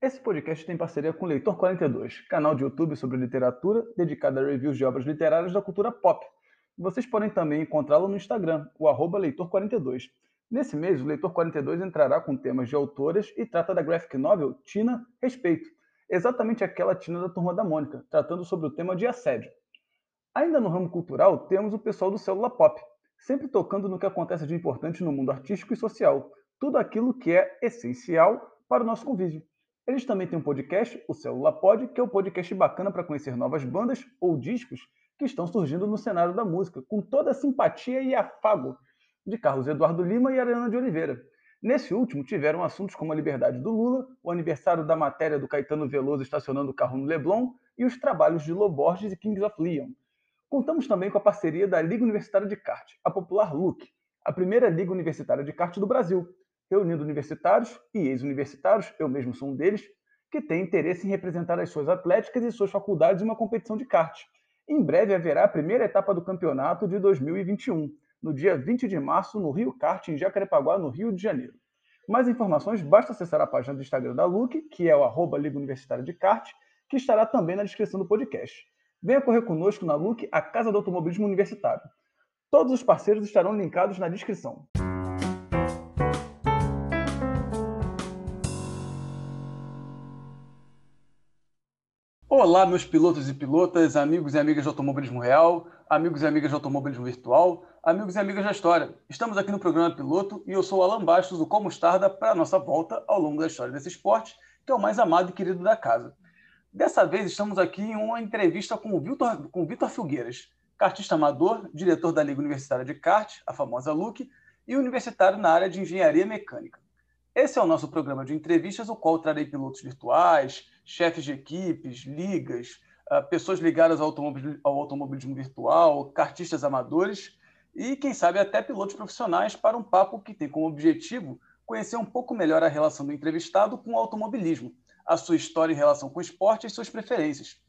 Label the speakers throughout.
Speaker 1: Esse podcast tem parceria com Leitor 42, canal de YouTube sobre literatura dedicado a reviews de obras literárias da cultura pop. Vocês podem também encontrá-lo no Instagram, o arroba Leitor42. Nesse mês, o Leitor 42 entrará com temas de autoras e trata da graphic novel Tina Respeito, exatamente aquela Tina da Turma da Mônica, tratando sobre o tema de assédio. Ainda no ramo cultural, temos o pessoal do Célula Pop, sempre tocando no que acontece de importante no mundo artístico e social, tudo aquilo que é essencial para o nosso convívio. Eles também têm um podcast, o Célula Pod, que é um podcast bacana para conhecer novas bandas ou discos que estão surgindo no cenário da música, com toda a simpatia e afago de Carlos Eduardo Lima e Ariana de Oliveira. Nesse último, tiveram assuntos como a liberdade do Lula, o aniversário da matéria do Caetano Veloso estacionando o carro no Leblon e os trabalhos de Loborges e Kings of Leon. Contamos também com a parceria da Liga Universitária de Kart, a popular LUC, a primeira liga universitária de kart do Brasil, reunindo universitários e ex-universitários, eu mesmo sou um deles, que têm interesse em representar as suas atléticas e suas faculdades em uma competição de kart. Em breve haverá a primeira etapa do campeonato de 2021, no dia 20 de março, no Rio Kart, em Jacarepaguá, no Rio de Janeiro. Mais informações, basta acessar a página do Instagram da LUC, que é o arroba Liga Universitária de Kart, que estará também na descrição do podcast. Venha correr conosco na LUC, a Casa do Automobilismo Universitário. Todos os parceiros estarão linkados na descrição. Olá, meus pilotos e pilotas, amigos e amigas de automobilismo real, amigos e amigas de automobilismo virtual, amigos e amigas da história. Estamos aqui no programa Piloto e eu sou o Alan Bastos, o Como Estarda, para a nossa volta ao longo da história desse esporte, que é o mais amado e querido da casa. Dessa vez estamos aqui em uma entrevista com o Vitor, com o Filgueiras, kartista amador, diretor da Liga Universitária de Kart, a famosa LUC, e universitário na área de engenharia mecânica. Esse é o nosso programa de entrevistas, o qual trarei pilotos virtuais, chefes de equipes, ligas, ah, pessoas ligadas ao automobilismo, ao automobilismo virtual, kartistas amadores e, quem sabe, até pilotos profissionais para um papo que tem como objetivo conhecer um pouco melhor a relação do entrevistado com o automobilismo, a sua história em relação com o esporte e suas preferências.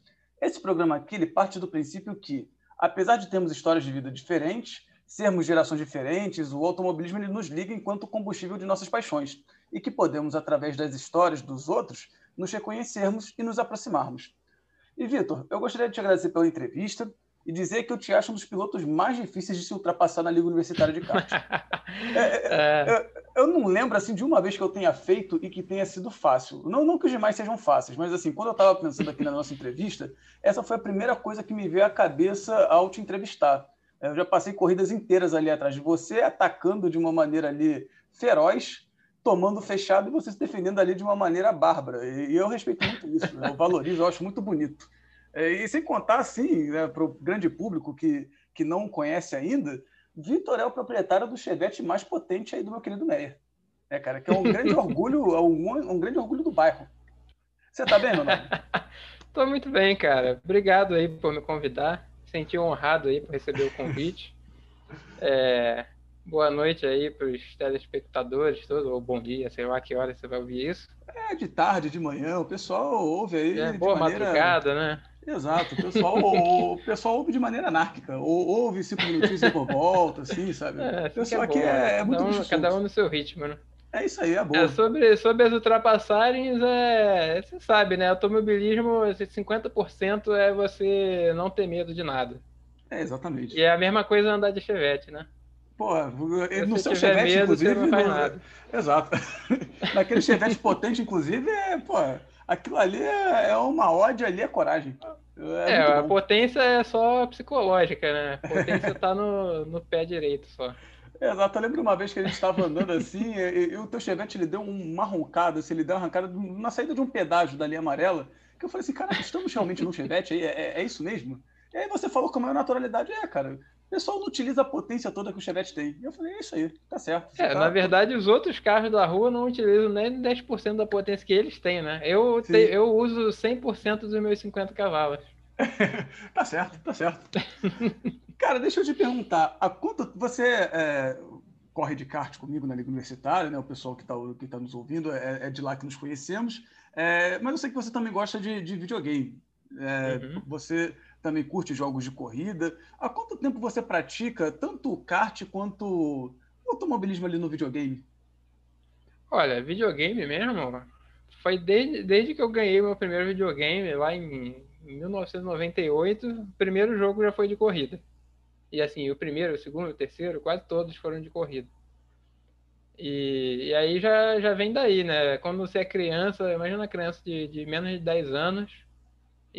Speaker 1: Esse programa aqui ele parte do princípio que, apesar de termos histórias de vida diferentes, sermos gerações diferentes, o automobilismo ele nos liga enquanto combustível de nossas paixões e que podemos, através das histórias dos outros, nos reconhecermos e nos aproximarmos. E, Vitor, eu gostaria de te agradecer pela entrevista e dizer que eu te acho um dos pilotos mais difíceis de se ultrapassar na Liga Universitária de Kart. É, é, é. Eu, eu, não lembro assim de uma vez que eu tenha feito e que tenha sido fácil. Não, não que os demais sejam fáceis, mas assim, quando eu estava pensando aqui na nossa entrevista, essa foi a primeira coisa que me veio à cabeça ao te entrevistar. Eu já passei corridas inteiras ali atrás de você, atacando de uma maneira ali feroz, tomando fechado e você se defendendo ali de uma maneira bárbara. E, eu respeito muito isso, né? eu valorizo, eu acho muito bonito. É, e sem contar, assim, né, para o grande público que, que não conhece ainda, Vitor é o proprietário do Chevette mais potente aí do meu querido Meyer. É, cara, que é um grande orgulho, é um, um grande orgulho do bairro. Você tá bem, Ronaldo?
Speaker 2: Tô muito bem, cara. Obrigado aí por me convidar. Senti honrado aí por receber o convite. É, boa noite aí para os telespectadores ou bom dia, sei lá que hora você vai ouvir isso.
Speaker 1: É, de tarde, de manhã, o pessoal ouve aí.
Speaker 2: É, boa maneira... madrugada, né?
Speaker 1: Exato, o pessoal, o, pessoal ouve de maneira anárquica, ou ouve cinco minutinhos e volta, assim, sabe?
Speaker 2: É, o pessoal é aqui é, é, muito cada um, cada um no seu ritmo, né?
Speaker 1: É isso aí, é boa.
Speaker 2: É, sobre, sobre as ultrapassagens, é, você sabe, né? Automobilismo, 50% é você não ter medo de nada.
Speaker 1: É, exatamente.
Speaker 2: E é a mesma coisa andar de chevette, né?
Speaker 1: Pô, no seu Chevette, medo, inclusive. Não faz nada. Exato. Naquele Chevette potente, inclusive, é, pô, aquilo ali é, é uma ódio ali, é coragem.
Speaker 2: É, é a potência é só psicológica, né? A potência tá no, no pé direito só.
Speaker 1: Exato, eu lembro uma vez que a gente estava andando assim, e, e, o teu Chevette ele deu uma roncada, assim, ele deu uma arrancada na saída de um pedágio da linha amarela, que eu falei assim, cara, estamos realmente num Chevette? É, é, é, isso mesmo? E aí você falou com a maior naturalidade, é, cara, o pessoal não utiliza a potência toda que o Chevette tem. Eu falei, é isso aí, tá certo.
Speaker 2: É,
Speaker 1: tá...
Speaker 2: na verdade, os outros carros da rua não utilizam nem 10% da potência que eles têm, né? Eu, te, eu uso 100% dos meus 50 cavalos.
Speaker 1: tá certo, tá certo. Cara, deixa eu te perguntar, a quanto você é, corre de kart comigo na Liga Universitária, né? O pessoal que está que tá nos ouvindo é, é, de lá que nos conhecemos. É, mas eu sei que você também gosta de, de videogame. É, uhum. Você também curte jogos de corrida. Há quanto tempo você pratica tanto kart quanto automobilismo ali no videogame?
Speaker 2: Olha, videogame mesmo, foi desde, desde que eu ganhei meu primeiro videogame, lá em 1998, o primeiro jogo já foi de corrida. E assim, o primeiro, o segundo, o terceiro, quase todos foram de corrida. E, e aí já, já vem daí, né? Quando você é criança, imagina uma criança de, de menos de 10 anos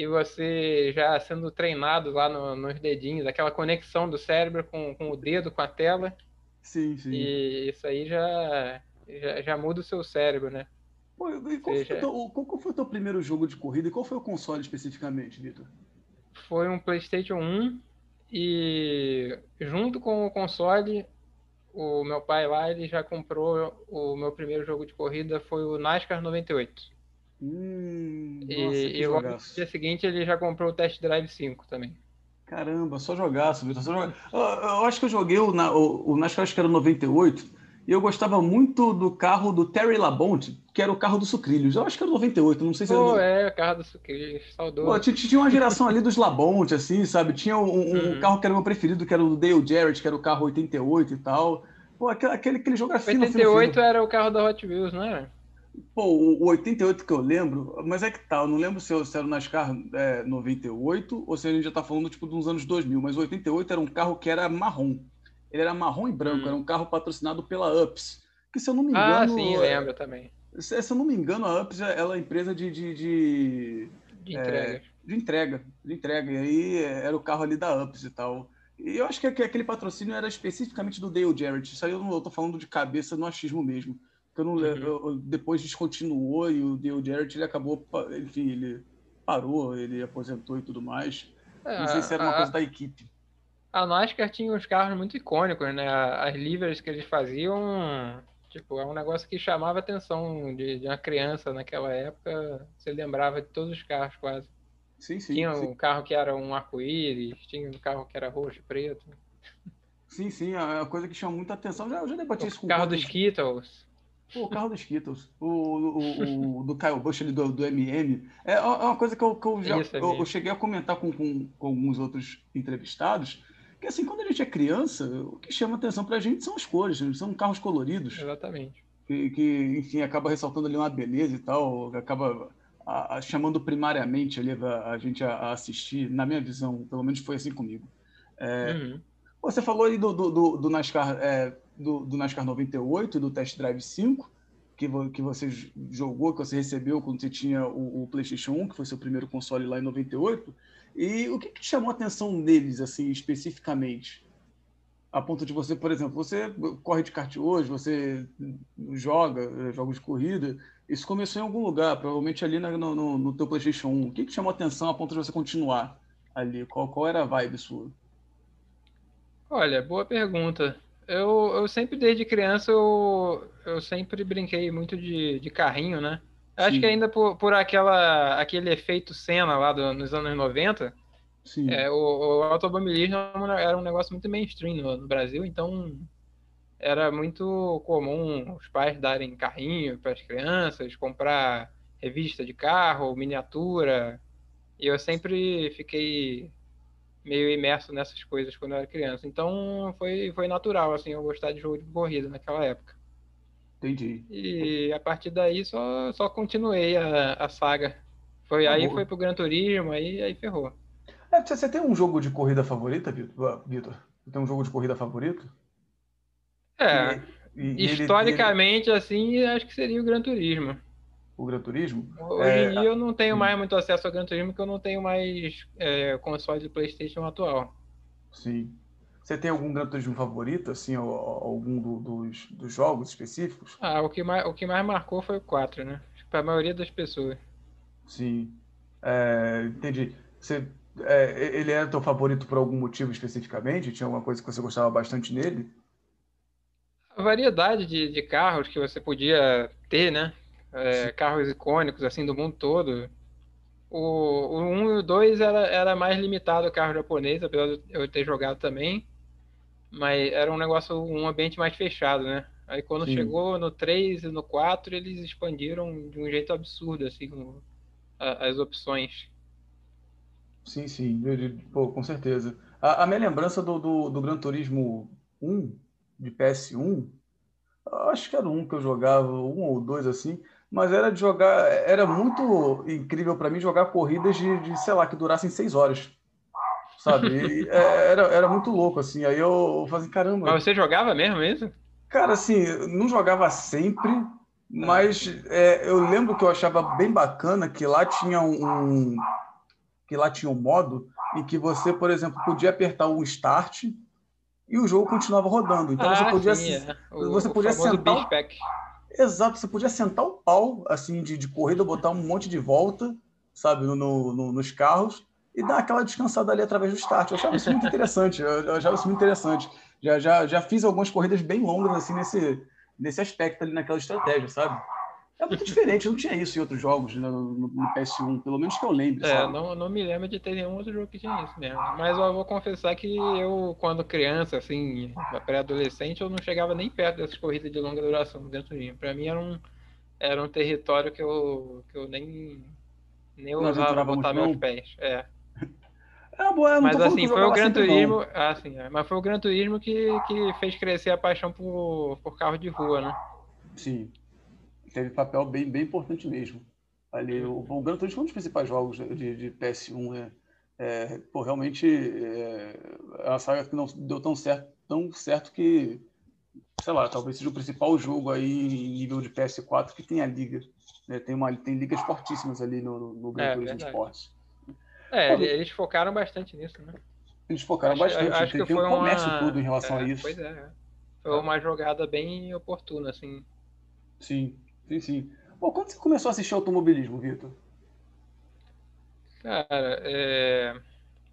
Speaker 2: e você já sendo treinado lá no, nos dedinhos, aquela conexão do cérebro com, com o dedo, com a tela.
Speaker 1: Sim, sim.
Speaker 2: E isso aí já, já, já muda o seu cérebro, né?
Speaker 1: Pô, e qual, Seja... foi teu, qual, qual, foi o teu primeiro jogo de corrida e qual foi o console especificamente, Vitor?
Speaker 2: Foi um PlayStation 1 e junto com o console, o meu pai lá ele já comprou o meu primeiro jogo de corrida foi o NASCAR 98.
Speaker 1: Hum,
Speaker 2: e, nossa, e no dia seguinte ele já comprou o Test Drive 5 também.
Speaker 1: Caramba, só jogaço, Vitor. Só joga... eu, eu, acho que eu joguei o, o, o NASCAR, acho que era 98 e eu gostava muito do carro do Terry Labonte, que era o carro do Sucrilhos. Eu acho que era 98, não sei se
Speaker 2: Pô,
Speaker 1: era.
Speaker 2: é, o carro do Sucrilhos, saudoso. Pô,
Speaker 1: tinha, uma geração ali dos Labonte, assim, sabe? Tinha um, um uhum. carro que era meu preferido, que era o do Dale Jarrett, que era o carro 88 e tal. Pô, aquele, aquele, aquele jogo era fino,
Speaker 2: 88
Speaker 1: fino, fino.
Speaker 2: era o carro da Hot Wheels, não era?
Speaker 1: Pô, o, o 88 que eu lembro, mas é que tá, eu não lembro se, eu, se era o NASCAR é, 98 ou se a gente já tá falando, tipo, dos anos 2000, mas o 88 era um carro que era marrom. Ele era marrom e branco, hum. era um carro patrocinado pela Ups. Que se eu não me ah,
Speaker 2: engano. Ah, sim, lembro também.
Speaker 1: Se, se eu não me engano, a Ups ela é empresa de. De,
Speaker 2: de, de entrega. É,
Speaker 1: de entrega. De entrega. E aí era o carro ali da Ups e tal. E eu acho que aquele patrocínio era especificamente do Dale Jarrett. Isso aí eu não eu tô falando de cabeça no achismo mesmo. Eu não, uhum. eu, depois descontinuou e o Dale Jarrett ele acabou, enfim, ele parou, ele aposentou e tudo mais. É, não sei se era uma a, coisa da equipe.
Speaker 2: A NASCAR tinha uns carros muito icônicos, né? As livres que eles faziam Tipo, é um negócio que chamava a atenção de, de, uma criança naquela época. Você lembrava de todos os carros quase.
Speaker 1: Sim, sim.
Speaker 2: Tinha
Speaker 1: sim.
Speaker 2: um carro que era um arco-íris, tinha um carro que era roxo e preto.
Speaker 1: Sim, sim, é a coisa que chama muita atenção. Já, já debati isso com
Speaker 2: o carro dos Skittles.
Speaker 1: O carro dos Skittles. O, o, o, do Kyle Busch ali do, do MM. É, é uma coisa que eu, que eu já isso, eu, eu, cheguei a comentar com, com, com alguns outros entrevistados porque assim, quando a gente é criança, o que chama atenção para a gente são as cores, né? são carros coloridos.
Speaker 2: Exatamente.
Speaker 1: Que, que, enfim, acaba ressaltando ali uma beleza e tal, acaba a, a, chamando primariamente ali a, a gente a, assistir, na minha visão, pelo menos foi assim comigo. É, uhum. Você falou aí do, do, do NASCAR, é, do, do, NASCAR 98 e do Test Drive 5, que, que você jogou, que você recebeu quando você tinha o, o PlayStation 1, que foi seu primeiro console lá em 98. E o que, que chamou a atenção neles, assim, especificamente? A ponto de você, por exemplo, você corre de kart hoje, você joga eh, jogos de corrida, isso começou em algum lugar, provavelmente ali no, no teu PlayStation 1. O que, que chamou a atenção a ponto de você continuar ali? Qual, qual era a vibe sua?
Speaker 2: Olha, boa pergunta. Eu, eu sempre, desde criança, eu, eu sempre brinquei muito de, de carrinho, né? Acho Sim. que ainda por, por aquela, aquele efeito cena lá do, nos anos 90, é, o, o, automobilismo era um negócio muito mainstream no, no, Brasil, então era muito comum os pais darem carrinho para as crianças, comprar revista de carro, miniatura, e eu sempre fiquei meio imerso nessas coisas quando eu era criança. Então foi, foi natural assim eu gostar de jogo de corrida naquela época.
Speaker 1: Entendi.
Speaker 2: E a partir daí só, só continuei a, a saga. Foi, tá aí foi pro Gran Turismo, aí, aí ferrou.
Speaker 1: É, você tem um jogo de corrida favorita, Vitor? Você tem um jogo de corrida favorito?
Speaker 2: É. E, e historicamente, ele, ele... assim, acho que seria o Gran Turismo.
Speaker 1: O Gran Turismo?
Speaker 2: Hoje é... em dia eu não tenho mais muito acesso ao Gran Turismo, porque eu não tenho mais é, console de PlayStation atual.
Speaker 1: Sim. Você tem algum Gran Turismo favorito, assim, algum do, dos, dos jogos específicos?
Speaker 2: Ah, o que, mais, o que mais marcou foi o 4, né? Para a maioria das pessoas.
Speaker 1: Sim. É, entendi. Você, é, ele era teu favorito por algum motivo especificamente? Tinha alguma coisa que você gostava bastante nele?
Speaker 2: A variedade de, de carros que você podia ter, né? É, carros icônicos, assim, do mundo todo. O, o 1 e o 2 era, era mais limitado ao carro japonês, apesar de eu ter jogado também. Mas era um negócio, um ambiente mais fechado, né? Aí quando Sim. chegou no 3 e no 4, eles expandiram de um jeito absurdo, assim, as opções.
Speaker 1: Sim, sim, Pô, com certeza. A, a minha lembrança do, do, do, Gran Turismo 1, de PS1, acho que era um que eu jogava, um ou dois assim, mas era de jogar, era muito incrível para mim jogar corridas de, de, sei lá, que durassem seis horas, sabe? E, é, era, era muito louco, assim, aí eu fazia, caramba...
Speaker 2: Mas você jogava mesmo isso?
Speaker 1: Cara, assim, não jogava sempre, mas é, eu lembro que eu achava bem bacana que lá tinha um, que lá tinha um modo em que você, por exemplo, podia apertar o start e o jogo continuava rodando. Então ah, você podia, sim, é. o, você podia sentar. Exato, você podia sentar o pau assim de, de corrida, botar um monte de volta, sabe, no, no, nos carros e dar aquela descansada ali através do start. Eu achava isso muito interessante. Eu, achava isso muito interessante. Já, já, já fiz algumas corridas bem longas assim nesse, nesse aspecto ali naquela estratégia, sabe? É muito diferente, não tinha isso em outros jogos né, no, no, PS1, pelo menos que eu lembre.
Speaker 2: É, não, não me lembro de ter nenhum outro jogo que tinha isso mesmo. Mas eu vou confessar que eu, quando criança, assim, pré-adolescente, eu não chegava nem perto dessas corridas de longa duração dentro de mim. Pra mim era um, era um território que eu, que eu nem, nem usava botar meus pés. É.
Speaker 1: É, boa,
Speaker 2: mas assim, foi o Gran Turismo. Ah, sim, é, mas foi o Gran Turismo que, que fez crescer a paixão por, por carro de rua, né?
Speaker 1: Sim teve papel bem, bem importante mesmo. Ali, o, o Gran Turismo foi um dos principais jogos de, de PS1. Né? É, pô, realmente é, é uma saga que não deu tão certo, tão certo que, sei lá, talvez seja o principal jogo aí em nível de PS4 que tem a liga. Né? Tem, uma, tem ligas fortíssimas ali no, no Gran é, Turismo Esportes.
Speaker 2: É, pô, eles focaram bastante nisso, né?
Speaker 1: Eles focaram acho, bastante. Acho tem, que tem um comércio uma... tudo em relação
Speaker 2: é,
Speaker 1: a isso.
Speaker 2: Pois é. Foi uma jogada bem oportuna, assim.
Speaker 1: Sim. Sim, sim. Quando você começou a assistir automobilismo, Vitor?
Speaker 2: Cara, é...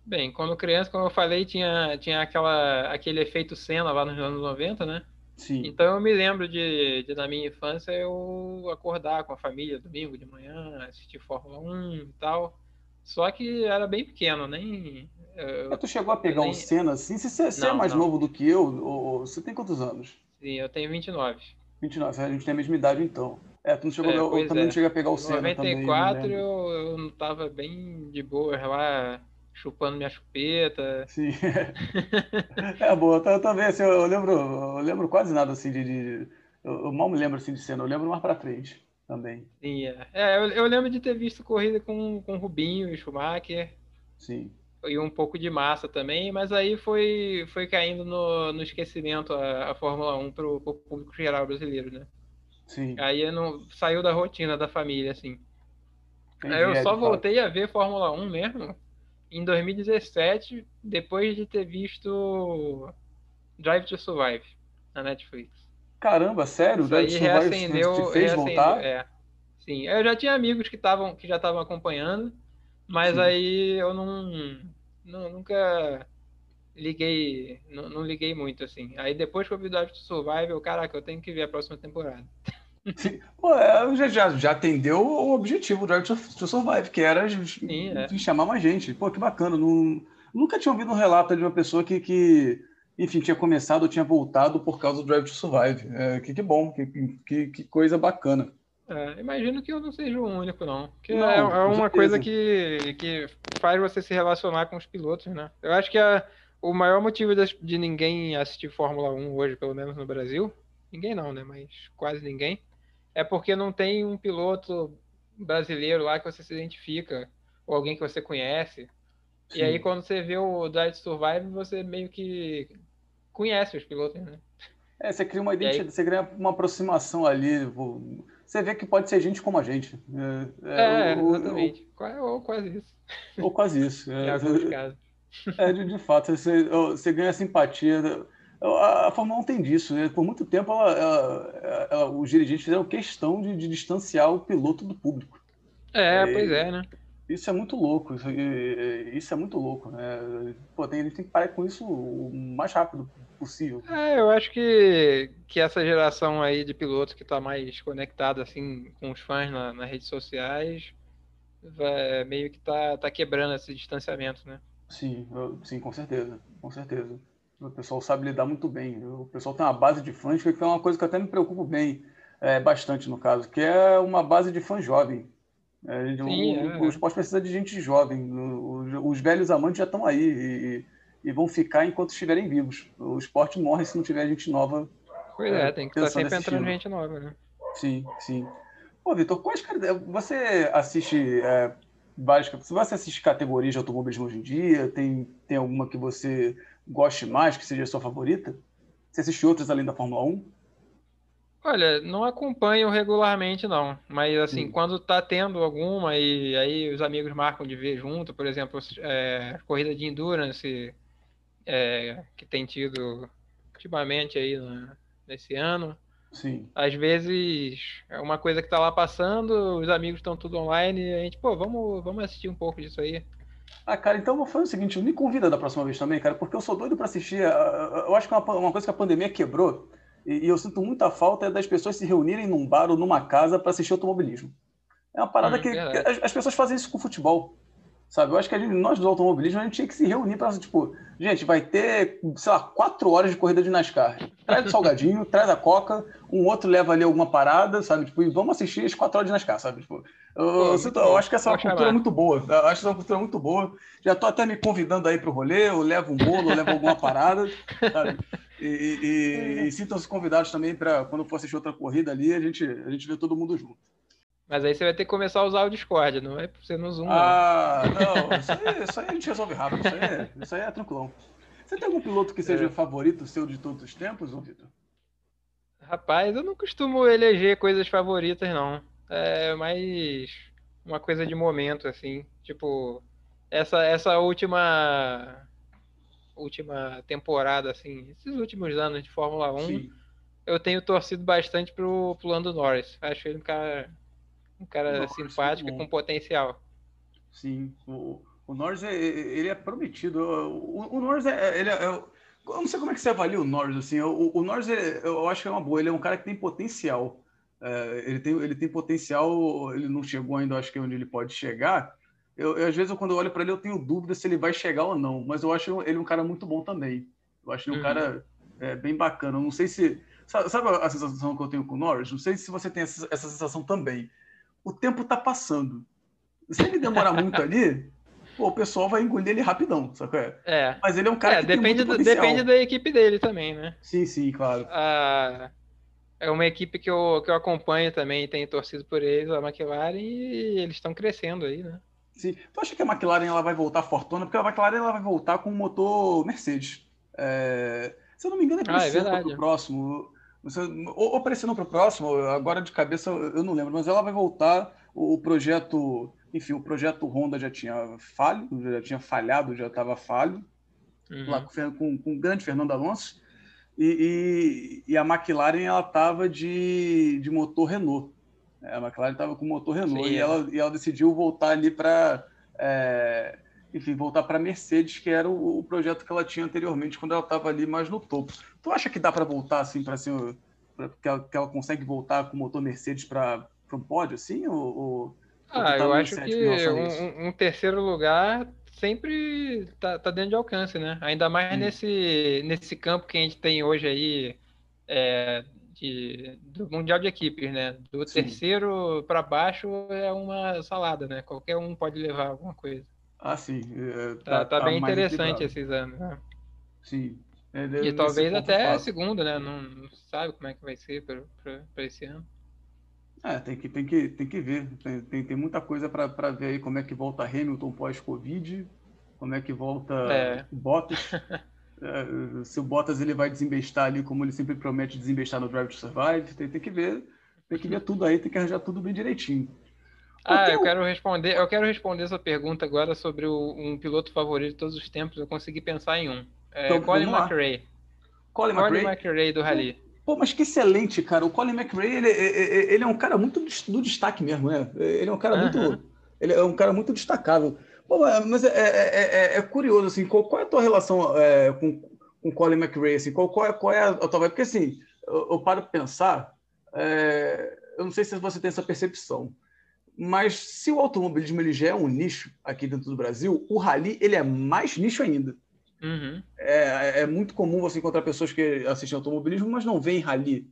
Speaker 2: Bem, quando criança, como eu falei, tinha, tinha aquela, aquele efeito cena lá nos anos 90, né?
Speaker 1: Sim.
Speaker 2: Então eu me lembro de, de, na minha infância, eu acordar com a família domingo de manhã, assistir Fórmula 1 e tal. Só que era bem pequeno, nem.
Speaker 1: Eu, é, tu chegou a pegar nem... um Senna assim? Se você, não, é mais não. novo do que eu, ou, você tem quantos anos?
Speaker 2: Sim, eu tenho 29.
Speaker 1: 29, a gente tem a mesma idade então. É, tu não chegou, é, eu, eu também é. não cheguei a pegar o Senna
Speaker 2: 94 também, né? eu, eu não tava bem de boa lá, chupando minha chupeta.
Speaker 1: Sim. é boa, eu também, assim, eu lembro, eu lembro quase nada assim de. de eu, eu, mal me lembro assim de cena, eu lembro mais pra frente também.
Speaker 2: Sim, é. é eu, eu, lembro de ter visto corrida com, com Rubinho e Schumacher.
Speaker 1: Sim.
Speaker 2: E um pouco de massa também, mas aí foi, foi caindo no, no esquecimento a, a Fórmula 1 pro, pro público geral brasileiro, né?
Speaker 1: Sim.
Speaker 2: Aí não saiu da rotina da família, assim. Entendi, eu é, só voltei a ver Fórmula 1 mesmo em 2017, depois de ter visto Drive to Survive na Netflix.
Speaker 1: Caramba, sério?
Speaker 2: Isso Drive to Survive reacendeu, te fez reacendeu, voltar? É. Sim, eu já tinha amigos que estavam que já estavam acompanhando, mas Sim. aí eu não, não nunca liguei, não, não, liguei muito, assim. Aí depois que eu vi Drive to Survive, eu, caraca, eu tenho que ver a próxima temporada.
Speaker 1: Pô, é, já, já, já atendeu o objetivo do Drive to Survive, que era Sim, é. chamar mais gente. Pô, que bacana. Não, nunca tinha ouvido um relato de uma pessoa que, que enfim, tinha começado ou tinha voltado por causa do Drive to Survive. É, que, que bom, que, que, que coisa bacana.
Speaker 2: É, imagino que eu não seja o único, não. Que não, é, é uma coisa que, que faz você se relacionar com os pilotos, né? Eu acho que a, o maior motivo de ninguém assistir Fórmula 1 hoje, pelo menos no Brasil, ninguém não, né? Mas quase ninguém, é porque não tem um piloto brasileiro lá que você se identifica, ou alguém que você conhece. Sim. E aí, quando você vê o Drive to Survive, você meio que conhece os pilotos, né?
Speaker 1: É, você cria uma identidade, aí... você cria uma aproximação ali. Você vê que pode ser gente como a gente.
Speaker 2: É, é, é exatamente. ou quase isso.
Speaker 1: Ou quase isso.
Speaker 2: É, casos.
Speaker 1: É, de, de fato, você, você ganha simpatia. A, a Fórmula 1 tem disso. Né? Por muito tempo, ela, ela, ela, os dirigentes fizeram questão de, de, distanciar o piloto do público.
Speaker 2: É, é pois é, né?
Speaker 1: Isso é muito louco. Isso, isso é muito louco. Né? Pô, tem, a gente tem que parar com isso o mais rápido possível.
Speaker 2: É, eu acho que, que essa geração aí de pilotos que está mais conectada assim, com os fãs na, nas redes sociais vai, meio que tá, tá quebrando esse distanciamento, né?
Speaker 1: Sim, eu, sim, com certeza, com certeza. O pessoal sabe lidar muito bem. O pessoal tem uma base de fãs, que é uma coisa que até me preocupa bem, é, bastante no caso, que é uma base de fã jovem. É, sim, o, é. o, esporte precisa de gente jovem. Os, os velhos amantes já estão aí e, e, vão ficar enquanto estiverem vivos. O esporte morre se não tiver gente nova.
Speaker 2: Pois é, é tem que estar sempre entrando gente nova, né?
Speaker 1: Sim, sim. Ô, Vitor, quais você assiste é, várias. Você assiste categorias de automobilismo hoje em dia, tem, tem alguma que você goste mais, que seja sua favorita? Você assiste outras além da Fórmula 1?
Speaker 2: Olha, não acompanho regularmente, não. Mas, assim, Sim. quando tá tendo alguma e aí os amigos marcam de ver junto, por exemplo, é, corrida de endurance é, que tem tido ultimamente aí nesse ano.
Speaker 1: Sim.
Speaker 2: Às vezes é uma coisa que tá lá passando, os amigos estão tudo online e a gente, pô, vamos, vamos assistir um pouco disso aí.
Speaker 1: Ah, cara, então eu vou fazer o seguinte, me convida da próxima vez também, cara, porque eu sou doido para assistir. Eu acho que é uma, uma coisa que a pandemia quebrou e, eu sinto muita falta é das pessoas se reunirem num bar ou numa casa para assistir automobilismo. É uma parada hum, que, que as, as, pessoas fazem isso com futebol. Sabe? Eu acho que a gente, nós do automobilismo a gente tinha que se reunir para, tipo, gente, vai ter, sei lá, quatro horas de corrida de NASCAR. Traz o salgadinho, traz a coca, um outro leva ali alguma parada, sabe? Tipo, e vamos assistir as quatro horas de NASCAR, sabe? Tipo, eu, eu, sinto, eu acho que essa é uma cultura muito boa. Eu acho essa é uma cultura muito boa. Já tô até me convidando aí pro rolê, eu levo um bolo, eu levo alguma parada, sabe? E, e, e sintam-se convidados também para quando for assistir outra corrida ali, a gente, a gente vê todo mundo junto.
Speaker 2: Mas aí você vai ter que começar a usar o Discord, não é ser no Zoom.
Speaker 1: Ah, não, não isso, aí, isso, aí, a gente resolve rápido, isso aí, é, isso aí é tranquilão. Você tem algum piloto que seja é. favorito seu de todos os tempos, Vitor?
Speaker 2: Rapaz, eu não costumo eleger coisas favoritas, não. É mais uma coisa de momento, assim. Tipo, essa, essa última última temporada, assim, esses últimos anos de Fórmula 1, Sim. eu tenho torcido bastante pro, pro Lando Norris. Acho ele um cara, um cara Nossa, simpático e com potencial.
Speaker 1: Sim, o, o Norris, é, ele é prometido. O, o Norris, é, ele é, eu não sei como é que você avalia o Norris, assim, o, o Norris, eu acho que é uma boa, ele é um cara que tem potencial. É, ele, tem, ele tem potencial, ele não chegou ainda, acho que é onde ele pode chegar, eu, eu, às vezes, eu, quando eu olho para ele, eu tenho dúvida se ele vai chegar ou não. Mas eu acho ele um cara muito bom também. Eu acho ele um uhum. cara é, bem bacana. Eu não sei se. Sabe, a sensação que eu tenho com o Norris? Não sei se você tem essa sensação também. O tempo está passando. Se ele demorar muito ali, pô, o pessoal vai engolir ele rapidão, sabe?
Speaker 2: É?
Speaker 1: Mas ele é um cara é, que
Speaker 2: depende
Speaker 1: tem muito
Speaker 2: do, Depende da equipe dele também, né?
Speaker 1: Sim, sim, claro.
Speaker 2: Ah, é uma equipe que eu, que eu acompanho também, tenho torcido por eles, a McLaren, e eles estão crescendo aí, né?
Speaker 1: Sim. Tu acha que a McLaren ela vai voltar fortuna? Porque a McLaren ela vai voltar com o motor Mercedes. É... Se eu não me engano, é ah, é o próximo. Ou, ou para esse ano para o próximo, agora de cabeça eu não lembro, mas ela vai voltar. O, projeto, enfim, o projeto Honda já tinha falho, já tinha falhado, já estava falho, uhum. lá com, com, com, o grande Fernando Alonso. E, e, e a McLaren ela estava de, de motor Renault. É, a McLaren estava com motor Renault Sim, e, ela, e ela decidiu voltar ali para. É, enfim, voltar para Mercedes, que era o, o, projeto que ela tinha anteriormente, quando ela estava ali mais no topo. Tu acha que dá para voltar assim, para assim, que, ela, que ela consegue voltar com o motor Mercedes para o pódio, assim? Ou, ou
Speaker 2: ah, tá eu acho que um, um, terceiro lugar sempre tá, tá, dentro de alcance, né? Ainda mais nesse, nesse campo que a gente tem hoje aí, é, de, do Mundial de Equipes, né? Do Sim. terceiro para baixo é uma salada, né? Qualquer um pode levar alguma coisa.
Speaker 1: Ah, sim.
Speaker 2: É, tá, tá, tá, bem interessante esses anos, né?
Speaker 1: Sim.
Speaker 2: É, e talvez até a segunda, né? Não, não, sabe como é que vai ser para esse ano.
Speaker 1: É, tem que, tem que, tem que ver. Tem, tem, tem muita coisa para ver aí como é que volta Hamilton pós-Covid, como é que volta é. Bottas. É, se o Bottas ele vai desembestar ali, como ele sempre promete desembestar no Drive to Survive, tem, tem que ver, tem que ver tudo aí, tem que arranjar tudo bem direitinho.
Speaker 2: Ah, eu quero responder, eu quero responder essa pergunta agora sobre o, um piloto favorito de todos os tempos. Eu consegui pensar em um. É, então, Colin McRae.
Speaker 1: Colin, Colin
Speaker 2: McRae do Rally.
Speaker 1: Pô, mas que excelente, cara. O Colin McRae, ele, ele, ele é um cara muito do destaque mesmo, né? Ele é um cara uh -huh. muito, ele é um cara muito destacável. Pô, mas é, é, é, é, curioso, assim, qual, qual, é a tua relação com, com Colin McRae? Assim, qual, qual, é, qual é a tua vibe? Porque, assim, eu, eu paro para pensar, eu não sei se você tem essa percepção, mas se o automobilismo ele já é um nicho aqui dentro do Brasil, o rally ele é mais nicho ainda.
Speaker 2: Uhum.
Speaker 1: É, é, muito comum você encontrar pessoas que assistem automobilismo, mas não veem rally.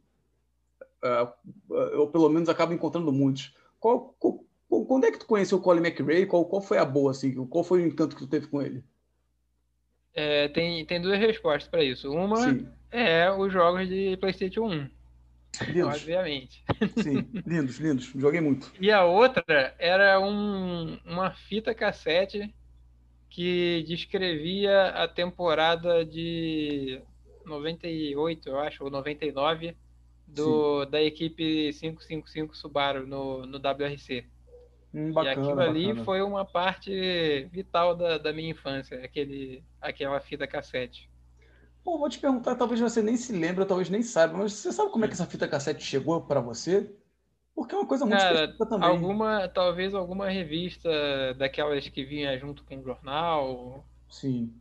Speaker 1: eu, pelo menos, acabo encontrando muitos. Qual, qual, quando é que tu conheceu o Colin McRae? Qual, qual foi a boa, assim? Qual foi o encanto que tu teve com ele?
Speaker 2: É, tem, tem duas respostas para isso. Uma Sim. é os jogos de PlayStation 1. Lindos. Obviamente.
Speaker 1: Sim, lindos, lindos. Joguei muito.
Speaker 2: E a outra era um, uma fita cassete que descrevia a temporada de 98, eu acho, ou 99, do, da equipe 555 Subaru no, no WRC. Hum, bacana, e aquilo ali bacana. foi uma parte vital da, da minha infância, aquele, aquela fita cassete.
Speaker 1: Pô, vou te perguntar, talvez você nem se lembre, talvez nem saiba, mas você sabe como é que essa fita cassete chegou para você? Porque é uma coisa muito
Speaker 2: Cara, também. Alguma, talvez alguma revista daquelas que vinha junto com o jornal.
Speaker 1: Sim.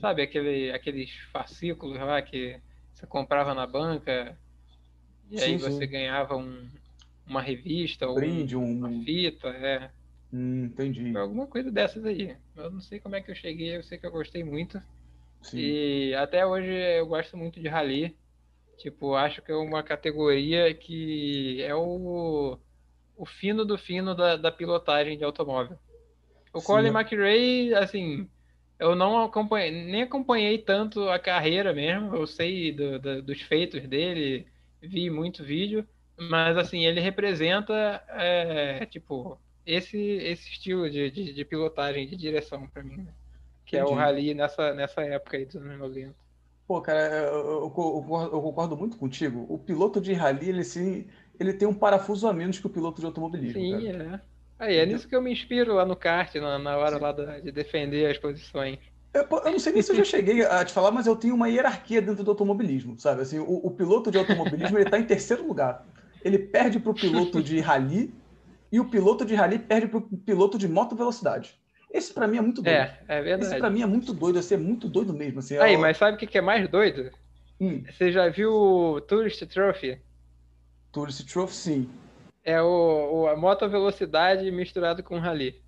Speaker 2: Sabe, aquele, aqueles fascículos lá que você comprava na banca e sim, aí você sim. ganhava um, uma revista ou
Speaker 1: Brinde,
Speaker 2: um, uma fita, é.
Speaker 1: Hum, entendi.
Speaker 2: Foi alguma coisa dessas aí. Eu não sei como é que eu cheguei, eu sei que eu gostei muito. Sim. E até hoje eu gosto muito de rally. Tipo, acho que é uma categoria que é o, o fino do fino da, da pilotagem de automóvel. O Sim. Colin McRae, assim, eu não acompanhei, nem acompanhei tanto a carreira mesmo. Eu sei do, do, dos feitos dele, vi muito vídeo, mas assim, ele representa, é, tipo, esse, esse estilo de, de, de pilotagem, de direção para mim. Né? Que Entendi. é o rally nessa, nessa época aí dos anos 90.
Speaker 1: Pô, cara, eu, eu, eu, concordo muito contigo. O piloto de rally, ele, sim, ele tem um parafuso a menos que o piloto de automobilismo.
Speaker 2: Sim, cara. é. Aí, é nisso que eu me inspiro lá no kart, na, na hora lá de defender as posições.
Speaker 1: Eu, eu, não sei nem se eu já cheguei a te falar, mas eu tenho uma hierarquia dentro do automobilismo, sabe? Assim, o, o piloto de automobilismo ele está em terceiro lugar. Ele perde para o piloto de rally e o piloto de rally perde para o piloto de moto velocidade. Esse para mim é muito doido.
Speaker 2: É, é verdade.
Speaker 1: Esse para mim é muito doido, assim, é muito doido mesmo. Assim,
Speaker 2: Aí, mas sabe o que é mais doido? Hum. Você já viu o Tourist Trophy?
Speaker 1: Tourist Trophy, sim.
Speaker 2: É o, o a moto velocidade misturado com rally.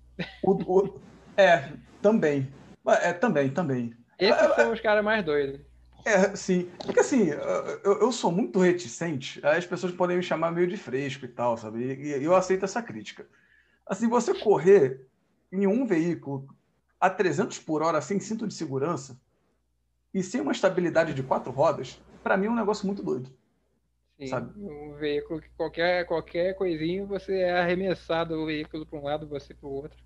Speaker 1: O, o, é, também. É, também, também.
Speaker 2: Esses é, são os caras mais doidos.
Speaker 1: É, sim. Porque assim, eu, eu sou muito reticente, as pessoas podem me chamar meio de fresco e tal, sabe? E, e eu aceito essa crítica. Assim, você correr em um veículo a 300 por hora sem cinto de segurança e sem uma estabilidade de quatro rodas, para mim é um negócio muito doido.
Speaker 2: Sim, sabe? um veículo que qualquer, qualquer coisinho você é arremessado o veículo para um lado, você para o outro.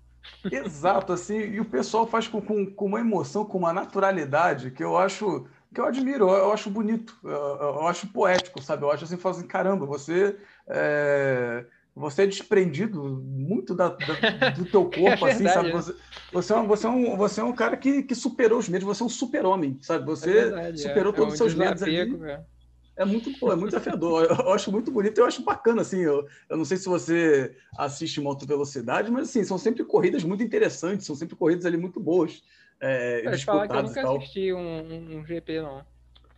Speaker 1: Exato, assim, e o pessoal faz com, com, com, uma emoção, com uma naturalidade que eu acho, que eu admiro, eu, eu acho bonito, eu, eu, acho poético, sabe? Eu acho assim, assim caramba, você é, você é desprendido muito da, da do teu é corpo, é assim, sabe? Você, você, é um, você, é um, você é um cara que, que superou os medos, você é um super-homem, sabe? Você é verdade, superou é. todos os um seus medos ali. É muito, pô, é muito desafiador. Eu, acho muito bonito, eu acho bacana, assim. Eu, eu não sei se você assiste moto velocidade, mas assim, são sempre corridas muito interessantes, são sempre corridas ali muito boas. É,
Speaker 2: Pode falar que eu nunca assisti um, um, um, GP, não.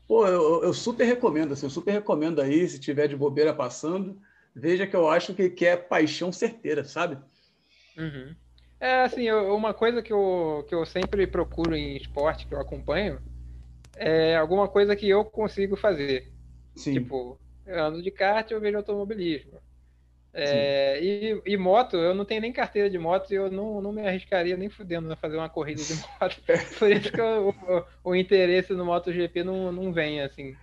Speaker 1: Pô, eu, eu super recomendo, assim, eu super recomendo aí, se tiver de bobeira passando veja que eu acho que, que é paixão certeira, sabe?
Speaker 2: Uhum. É, assim, eu, uma coisa que eu, que eu sempre procuro em esporte, que eu acompanho, é alguma coisa que eu consigo fazer. Sim. Tipo, eu ando de kart, eu vejo automobilismo. É, e, e, moto, eu não tenho nem carteira de moto e eu não, não me arriscaria nem fudendo a fazer uma corrida de moto. Por isso que eu, o, o, interesse no MotoGP não, não vem, assim.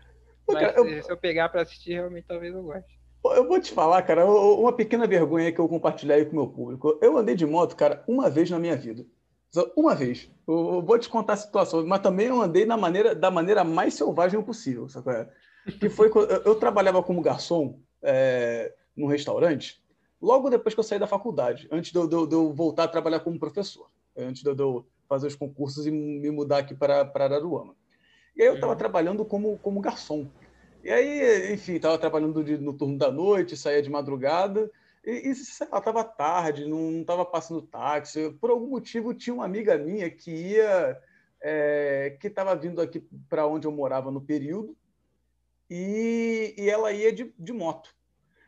Speaker 2: Mas eu... se eu pegar para assistir, realmente talvez eu goste.
Speaker 1: Eu vou te falar, cara, uma pequena vergonha que eu compartilhei com o meu público. Eu andei de moto, cara, uma vez na minha vida. Uma vez. Eu vou te contar a situação, mas também eu andei na maneira, da maneira mais selvagem possível. Sabe? Que foi eu trabalhava como garçom é, num restaurante, logo depois que eu saí da faculdade, antes de eu, de eu voltar a trabalhar como professor, antes de eu fazer os concursos e me mudar aqui para, para Araruama. E aí eu estava uhum. trabalhando como, como garçom. E aí, enfim, estava trabalhando no turno da noite, saía de madrugada, e, e sei lá, estava tarde, não estava passando táxi. Por algum motivo, tinha uma amiga minha que ia, é, que estava vindo aqui para onde eu morava no período, e, e ela ia de, de moto.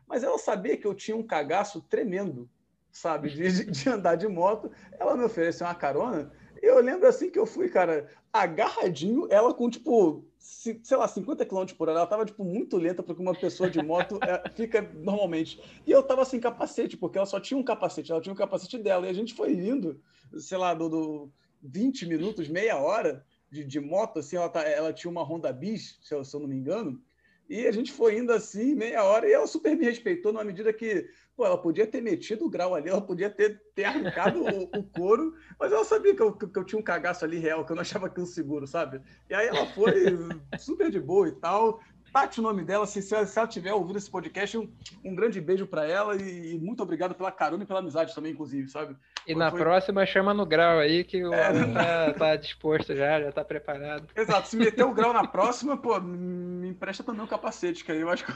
Speaker 1: Mas ela sabia que eu tinha um cagaço tremendo, sabe, de, de andar de moto. Ela me ofereceu uma carona. Eu lembro assim que eu fui, cara, agarradinho, ela com, tipo, sei lá, 50 km por hora. Ela tava, tipo, muito lenta, porque uma pessoa de moto é, fica normalmente. E eu tava sem capacete, porque ela só tinha um capacete, ela tinha um capacete dela. E a gente foi indo, sei lá, do, do 20 minutos, meia hora de, de moto, assim, ela, tá, ela tinha uma Honda Bis, se eu, se eu não me engano. E a gente foi indo assim, meia hora, e ela super me respeitou numa medida que, pô, ela podia ter metido o grau ali, ela podia ter, ter arrancado o, o, couro, mas ela sabia que eu, que eu tinha um cagaço ali real, que eu não achava aquilo seguro, sabe? E aí ela foi super de boa e tal, Tati, o nome dela, se, se ela tiver ouvido esse podcast, um, um grande beijo para ela e, e, muito obrigado pela carona e pela amizade também, inclusive, sabe?
Speaker 2: E foi, na próxima chama no grau aí, que o é, tá, tá, disposto já, já tá preparado.
Speaker 1: Exato, se meter o grau na próxima, pô, me empresta também um capacete, que aí eu acho que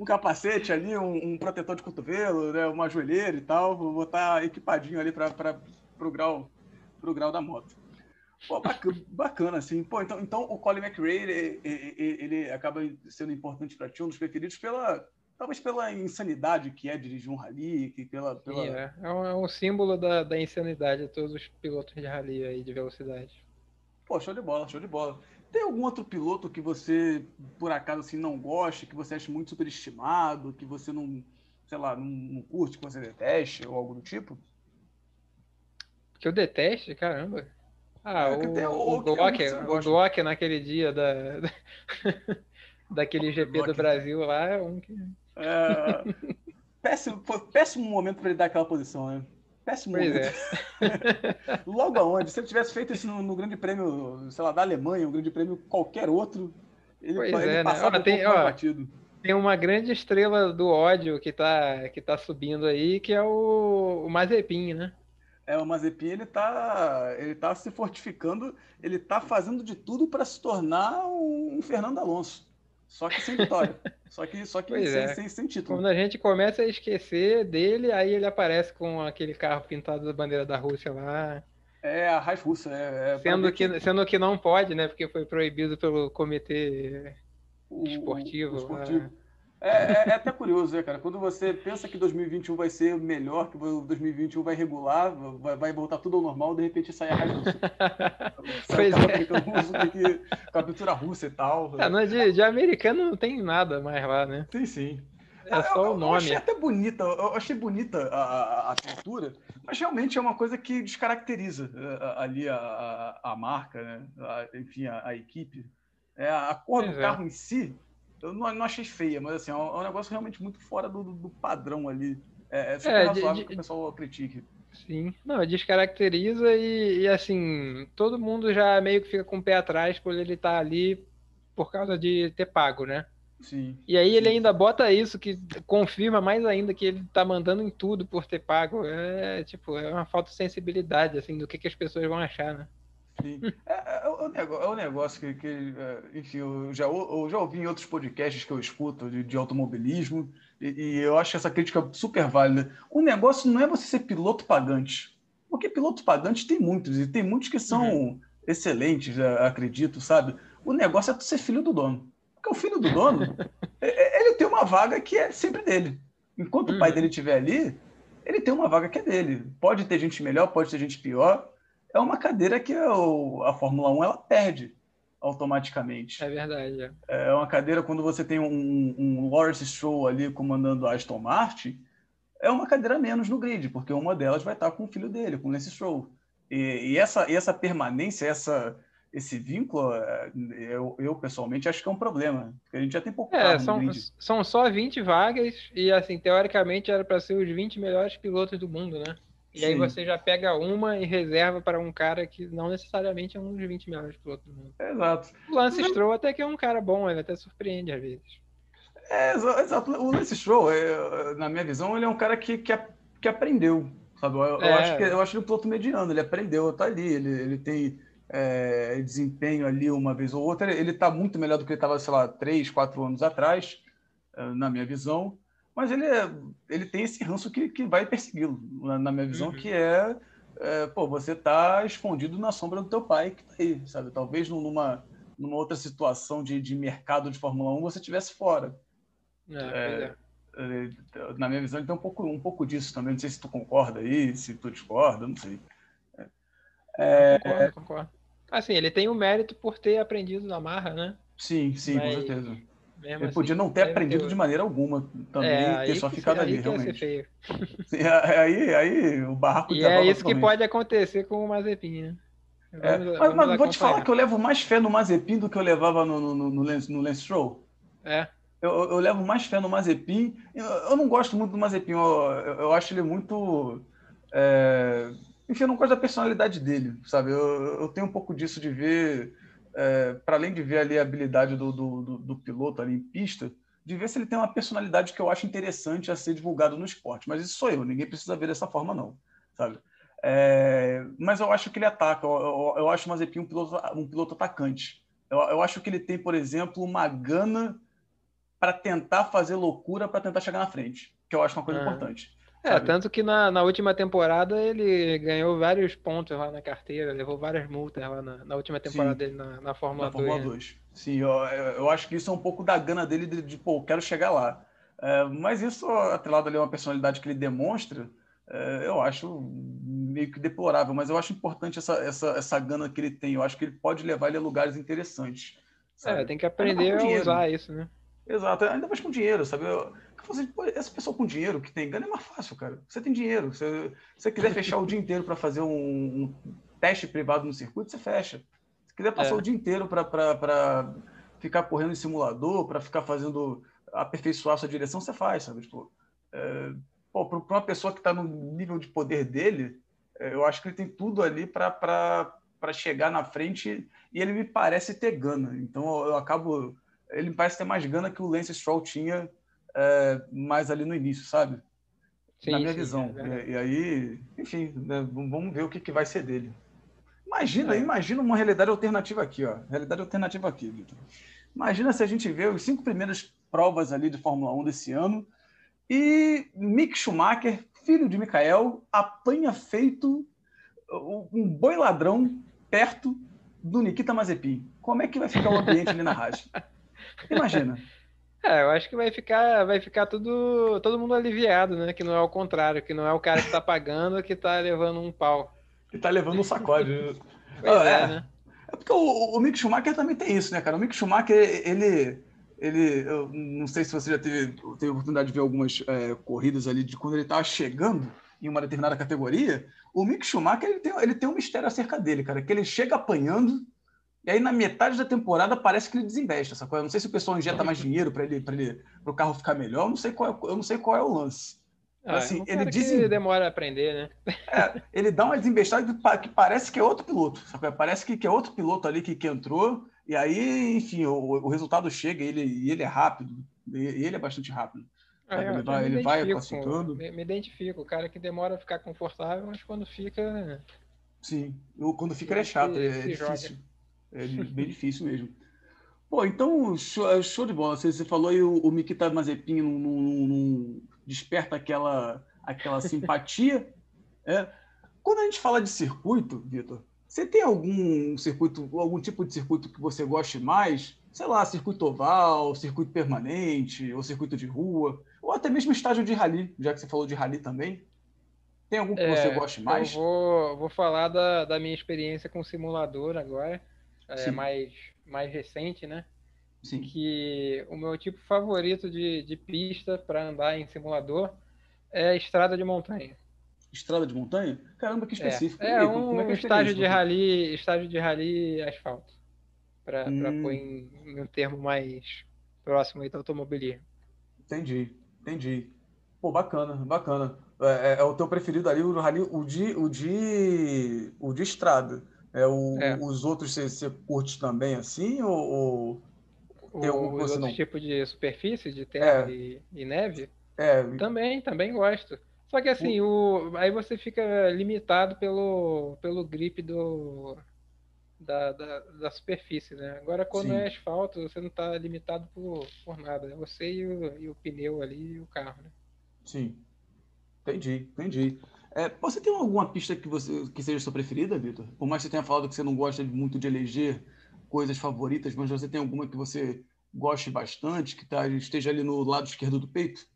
Speaker 1: um capacete ali, um, um, protetor de cotovelo, né, uma joelheira e tal, vou botar equipadinho ali para o grau, pro grau da moto. Pô, bacana, bacana, assim. Pô, então, então o Colin McRae, ele, ele, ele acaba sendo importante para ti, um dos preferidos pela, talvez pela insanidade que é dirigir um rally, que pela... pela...
Speaker 2: É, é, um, é um símbolo da, da insanidade de todos os pilotos de rally aí, de velocidade.
Speaker 1: Pô, show de bola, show de bola. Tem algum outro piloto que você, por acaso, assim, não goste, que você acha muito superestimado, que você não, sei lá, não, não curte, que você deteste, ou algo do tipo?
Speaker 2: Que eu deteste? Caramba. Ah, é, o, o, o, Glock, o Glock naquele dia da, daquele GP do Brasil lá é um que.
Speaker 1: É, péssimo, péssimo momento para ele dar aquela posição, né? Péssimo pois momento. É. Logo aonde? Se ele tivesse feito isso no, no, Grande Prêmio, sei lá, da Alemanha, um Grande Prêmio qualquer outro, ele,
Speaker 2: pois ele é, passava né? tem, um ó, batido. Tem uma grande estrela do ódio que tá, que tá subindo aí, que é o, o Mazepin, né?
Speaker 1: É, o Mazepin, ele tá, ele tá se fortificando, ele tá fazendo de tudo para se tornar um Fernando Alonso. Só que sem vitória. só que, só que sem, é. sem, sem, título.
Speaker 2: Quando a gente começa a esquecer dele, aí ele aparece com aquele carro pintado da bandeira da Rússia lá.
Speaker 1: É, a Raiz Russa. É,
Speaker 2: é sendo, que, sendo que não pode, né? Porque foi proibido pelo comitê o, esportivo. O esportivo.
Speaker 1: É, é, é, até curioso, né, cara? Quando você pensa que 2021 vai ser melhor, que 2021 vai regular, vai, vai voltar tudo ao normal, de repente sai a russa.
Speaker 2: pois é.
Speaker 1: russo, que, com a pintura russa e tal.
Speaker 2: É, não, de, de, americano não tem nada mais lá, né?
Speaker 1: Tem sim.
Speaker 2: É só eu, o nome. Eu
Speaker 1: achei até bonita, eu achei bonita a, a, a pintura, mas realmente é uma coisa que descaracteriza ali a, a, marca, né? enfim, a, equipe. É, a cor pois do é. carro em si eu não, não, achei feia, mas assim, é um, é um negócio realmente muito fora do, do padrão ali. É, é super é, razoável de, que o pessoal critique.
Speaker 2: Sim, não, descaracteriza e, e, assim, todo mundo já meio que fica com o pé atrás por ele estar tá ali por causa de ter pago, né?
Speaker 1: Sim.
Speaker 2: E aí ele ainda bota isso, que confirma mais ainda que ele tá mandando em tudo por ter pago. É tipo, é uma falta de sensibilidade, assim, do que, que as pessoas vão achar, né?
Speaker 1: Sim. É, é, é, um negócio, é negócio que, que é, enfim, eu já, eu já ouvi em outros podcasts que eu escuto de, de automobilismo, e, e, eu acho essa crítica super válida. O negócio não é você ser piloto pagante, porque piloto pagante tem muitos, e tem muitos que são uhum. excelentes, acredito, sabe? O negócio é tu ser filho do dono. Porque o filho do dono, ele tem uma vaga que é sempre dele. Enquanto uhum. o pai uhum. dele estiver ali, ele tem uma vaga que é dele. Pode ter gente melhor, pode ter gente pior, é uma cadeira que a Fórmula 1 ela perde automaticamente.
Speaker 2: É verdade. É,
Speaker 1: é uma cadeira quando você tem um, um Lawrence Stroll ali comandando a Aston Martin, é uma cadeira menos no grid, porque uma delas vai estar com o filho dele, com o Lance Stroll. E, e essa, e essa permanência, essa, esse vínculo, é, eu, eu, pessoalmente acho que é um problema, porque a gente já tem pouco
Speaker 2: é, são, são só 20 vagas e, assim, teoricamente era para ser os 20 melhores pilotos do mundo, né? E Sim. aí você já pega uma e reserva para um cara que não necessariamente é um dos 20 melhores pilotos do mundo.
Speaker 1: Exato.
Speaker 2: O Lance Mas... Stroll até que é um cara bom, ele até surpreende às vezes.
Speaker 1: É, exato. O Lance Stroll, é, na minha visão, ele é um cara que, que, que aprendeu, sabe? Eu, é. eu, acho que eu acho ele um piloto mediano, ele aprendeu, tá ali, ele, ele tem é, desempenho ali uma vez ou outra, ele tá muito melhor do que ele estava, sei lá, três, quatro anos atrás, é, na minha visão mas ele, é, ele tem esse ranço que, que vai persegui-lo, na, na, minha visão, uhum. que é, é, pô, você tá escondido na sombra do teu pai que tá aí, sabe? Talvez numa, numa outra situação de, de mercado de Fórmula 1 você estivesse fora. É, é, é, na minha visão, ele tem um pouco, um pouco disso também. Não sei se tu concorda aí, se tu discorda, não sei.
Speaker 2: É, concordo, concordo. Assim, ele tem o mérito por ter aprendido na marra, né?
Speaker 1: Sim, sim, Mas... com certeza mesmo ele assim, podia não ter aprendido de maneira alguma também é, ter só ficado ali, realmente. Sim, aí, aí o barraco
Speaker 2: E é isso que pode acontecer com o Mazepin, né?
Speaker 1: É, mas, mas vou te falar que eu levo mais fé no Mazepin do que eu levava no, no, no, no, Lance, no Lance Stroll.
Speaker 2: É.
Speaker 1: Eu, eu, levo mais fé no Mazepin. Eu, eu não gosto muito do Mazepin. Eu, eu acho ele muito. É... Enfim, eu não gosto da personalidade dele, sabe? Eu, eu tenho um pouco disso de ver, é, para além de ver ali a habilidade do, do, do, do, piloto ali em pista, de ver se ele tem uma personalidade que eu acho interessante a ser divulgado no esporte. Mas isso sou eu, ninguém precisa ver dessa forma, não, sabe? É, mas eu acho que ele ataca. Eu, eu, eu acho o Mazepin um piloto, um piloto atacante. Eu, eu acho que ele tem, por exemplo, uma gana para tentar fazer loucura para tentar chegar na frente, que eu acho uma coisa uhum. importante.
Speaker 2: É, tanto que na, na última temporada ele ganhou vários pontos lá na carteira, levou várias multas lá na, na última temporada Sim, dele na, na Fórmula na 2. Fórmula 2. Né?
Speaker 1: Sim, eu, eu acho que isso é um pouco da gana dele de, de pô, quero chegar lá. É, mas isso, atrelado ali a uma personalidade que ele demonstra, é, eu acho meio que deplorável, mas eu acho importante essa, essa, essa gana que ele tem. Eu acho que ele pode levar ele a lugares interessantes.
Speaker 2: Sabe? É, tem que aprender a usar isso, né?
Speaker 1: Exato, ainda mais com dinheiro, sabe? Eu, essa pessoa com dinheiro que tem gana é mais fácil, cara. Você tem dinheiro. Se você quiser fechar o dia inteiro para fazer um, um, teste privado no circuito, você fecha. Se quiser passar é. o dia inteiro para ficar correndo em simulador, para ficar fazendo aperfeiçoar sua direção, você faz, sabe? Tipo, é, para uma pessoa que está no nível de poder dele, é, eu acho que ele tem tudo ali para chegar na frente e ele me parece ter gana. Então eu acabo. Ele me parece ter mais gana que o Lance Stroll tinha é, mais ali no início, sabe? Sim, na minha sim, visão. É e, aí, enfim, né, vamos ver o que, que vai ser dele. Imagina, é. imagina uma realidade alternativa aqui, ó. Realidade alternativa aqui, Vitor. Imagina se a gente vê os cinco primeiras provas ali de Fórmula 1 desse ano e Mick Schumacher, filho de Michael, apanha feito um boi ladrão perto do Nikita Mazepin. Como é que vai ficar o ambiente ali na Haas? Imagina.
Speaker 2: É, eu acho que vai ficar, vai ficar tudo, todo mundo aliviado, né? Que não é o contrário, que não é o cara que tá pagando que tá levando um pau.
Speaker 1: Que tá levando um sacode. ah, é, é, né? é porque o, o Mick Schumacher também tem isso, né, cara? O Mick Schumacher, ele, ele, eu não sei se você já teve, teve a oportunidade de ver algumas é, corridas ali de quando ele estava chegando em uma determinada categoria. O Mick Schumacher ele tem, ele tem um mistério acerca dele, cara, que ele chega apanhando e aí na metade da temporada parece que ele desinveste essa coisa. Eu não sei se o pessoal injeta mais dinheiro para ele, ele, o carro ficar melhor. Eu não sei qual, é, eu não sei qual é o lance.
Speaker 2: Ah, assim, é ele desem... demora a aprender, né?
Speaker 1: É, ele dá uma desinvestada que parece que é outro piloto. Parece que, que é outro piloto ali que, que entrou e aí, enfim, o, o resultado chega e ele, e ele é rápido. E ele é bastante rápido.
Speaker 2: Ah, ele vai, ele vai classificando. Me, me identifico. O cara que demora a ficar confortável, mas quando fica.
Speaker 1: Sim, quando fica ele é chato, é, difícil. É bem difícil mesmo. Pô, então, show, show de bola. Você, você falou aí o, o Mikita Mazepin não, não, não, desperta aquela, aquela simpatia. é. Quando a gente fala de circuito, Vitor, você tem algum circuito, algum tipo de circuito que você goste mais? Sei lá, circuito oval, circuito permanente, ou circuito de rua, ou até mesmo estágio de rally, já que você falou de rally também. Tem algum que é, você goste mais?
Speaker 2: Eu vou, vou falar da, da minha experiência com simulador agora, é, mais, mais recente, né? Sim. Que o meu tipo favorito de, de pista para andar em simulador é estrada de montanha.
Speaker 1: Estrada de montanha? Caramba, que específico.
Speaker 2: É, é um é, é estágio de rally, estágio de rally asfalto. Para hum. pôr em, em, um termo mais próximo aí do automobilismo.
Speaker 1: Entendi, entendi. Pô, bacana, bacana. É, é, é, o teu preferido ali, o rally, o de, o de, o de estrada. É, o, é. Os outros você, você curte também assim? Ou,
Speaker 2: ou tem algum não... tipos de superfície, de terra é. e, e, neve? É. Também, também gosto. Só que assim, o, aí você fica limitado pelo, pelo grip do, da, da, da superfície, né? Agora, quando Sim. é asfalto, você não está limitado por, por nada. Você e o, e o pneu ali e o carro, né?
Speaker 1: Sim. Entendi, entendi. É, você tem alguma pista que, você, que seja sua preferida, Vitor? Por mais que você tenha falado que você não gosta muito de eleger coisas favoritas, mas você tem alguma que você goste bastante, que tá, esteja ali no lado esquerdo do peito?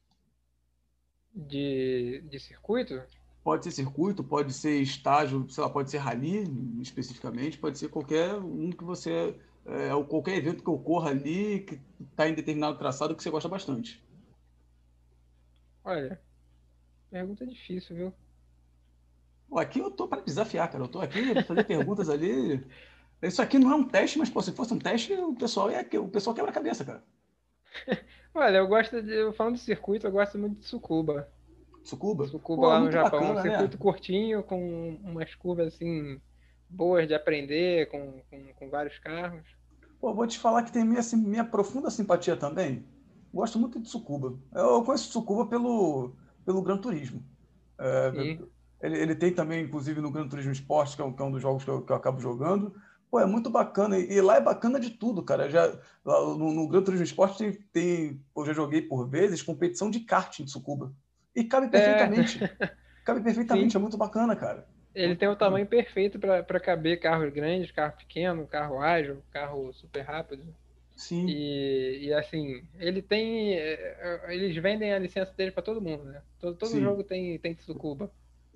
Speaker 2: de, de circuito?
Speaker 1: Pode ser circuito, pode ser estágio, sei lá, pode ser rally especificamente, pode ser qualquer um que você. É, qualquer evento que ocorra ali, que está em determinado traçado que você gosta bastante.
Speaker 2: Olha, pergunta difícil, viu?
Speaker 1: Pô, aqui eu tô para desafiar, cara. Eu tô aqui para fazer perguntas ali. Isso aqui não é um teste, mas pô, se fosse um teste, o pessoal ia, o pessoal quebra a cabeça, cara.
Speaker 2: Olha, eu gosto de. Falando de circuito, eu gosto muito de Sucuba.
Speaker 1: Sucuba?
Speaker 2: Sucuba Pô, lá no Japão. Bacana, um né? circuito né? curtinho, com umas curvas assim boas de aprender, com, com, com, vários carros.
Speaker 1: Pô, vou te falar que tem minha, assim, minha profunda simpatia também. Gosto muito de Sucuba. Eu conheço Sucuba pelo, pelo Gran Turismo. É, ele, ele, tem também, inclusive, no Gran Turismo Sport, que é um, que é um dos jogos que eu, que eu acabo jogando. Pô, é muito bacana. E lá é bacana de tudo, cara. Já, no, no Gran Turismo Sport tem, tem, eu já joguei por vezes competição de karting de Sucuba. E cabe é. perfeitamente. É. Cabe perfeitamente, Sim. é muito bacana, cara.
Speaker 2: Ele tem o tamanho perfeito para caber carros grandes, carro pequeno, carro ágil, carro super rápido.
Speaker 1: Sim.
Speaker 2: E, e assim, ele tem. É, é, eles vendem a licença dele para todo mundo, né? Todo, todo jogo tem, tem Tsukuba.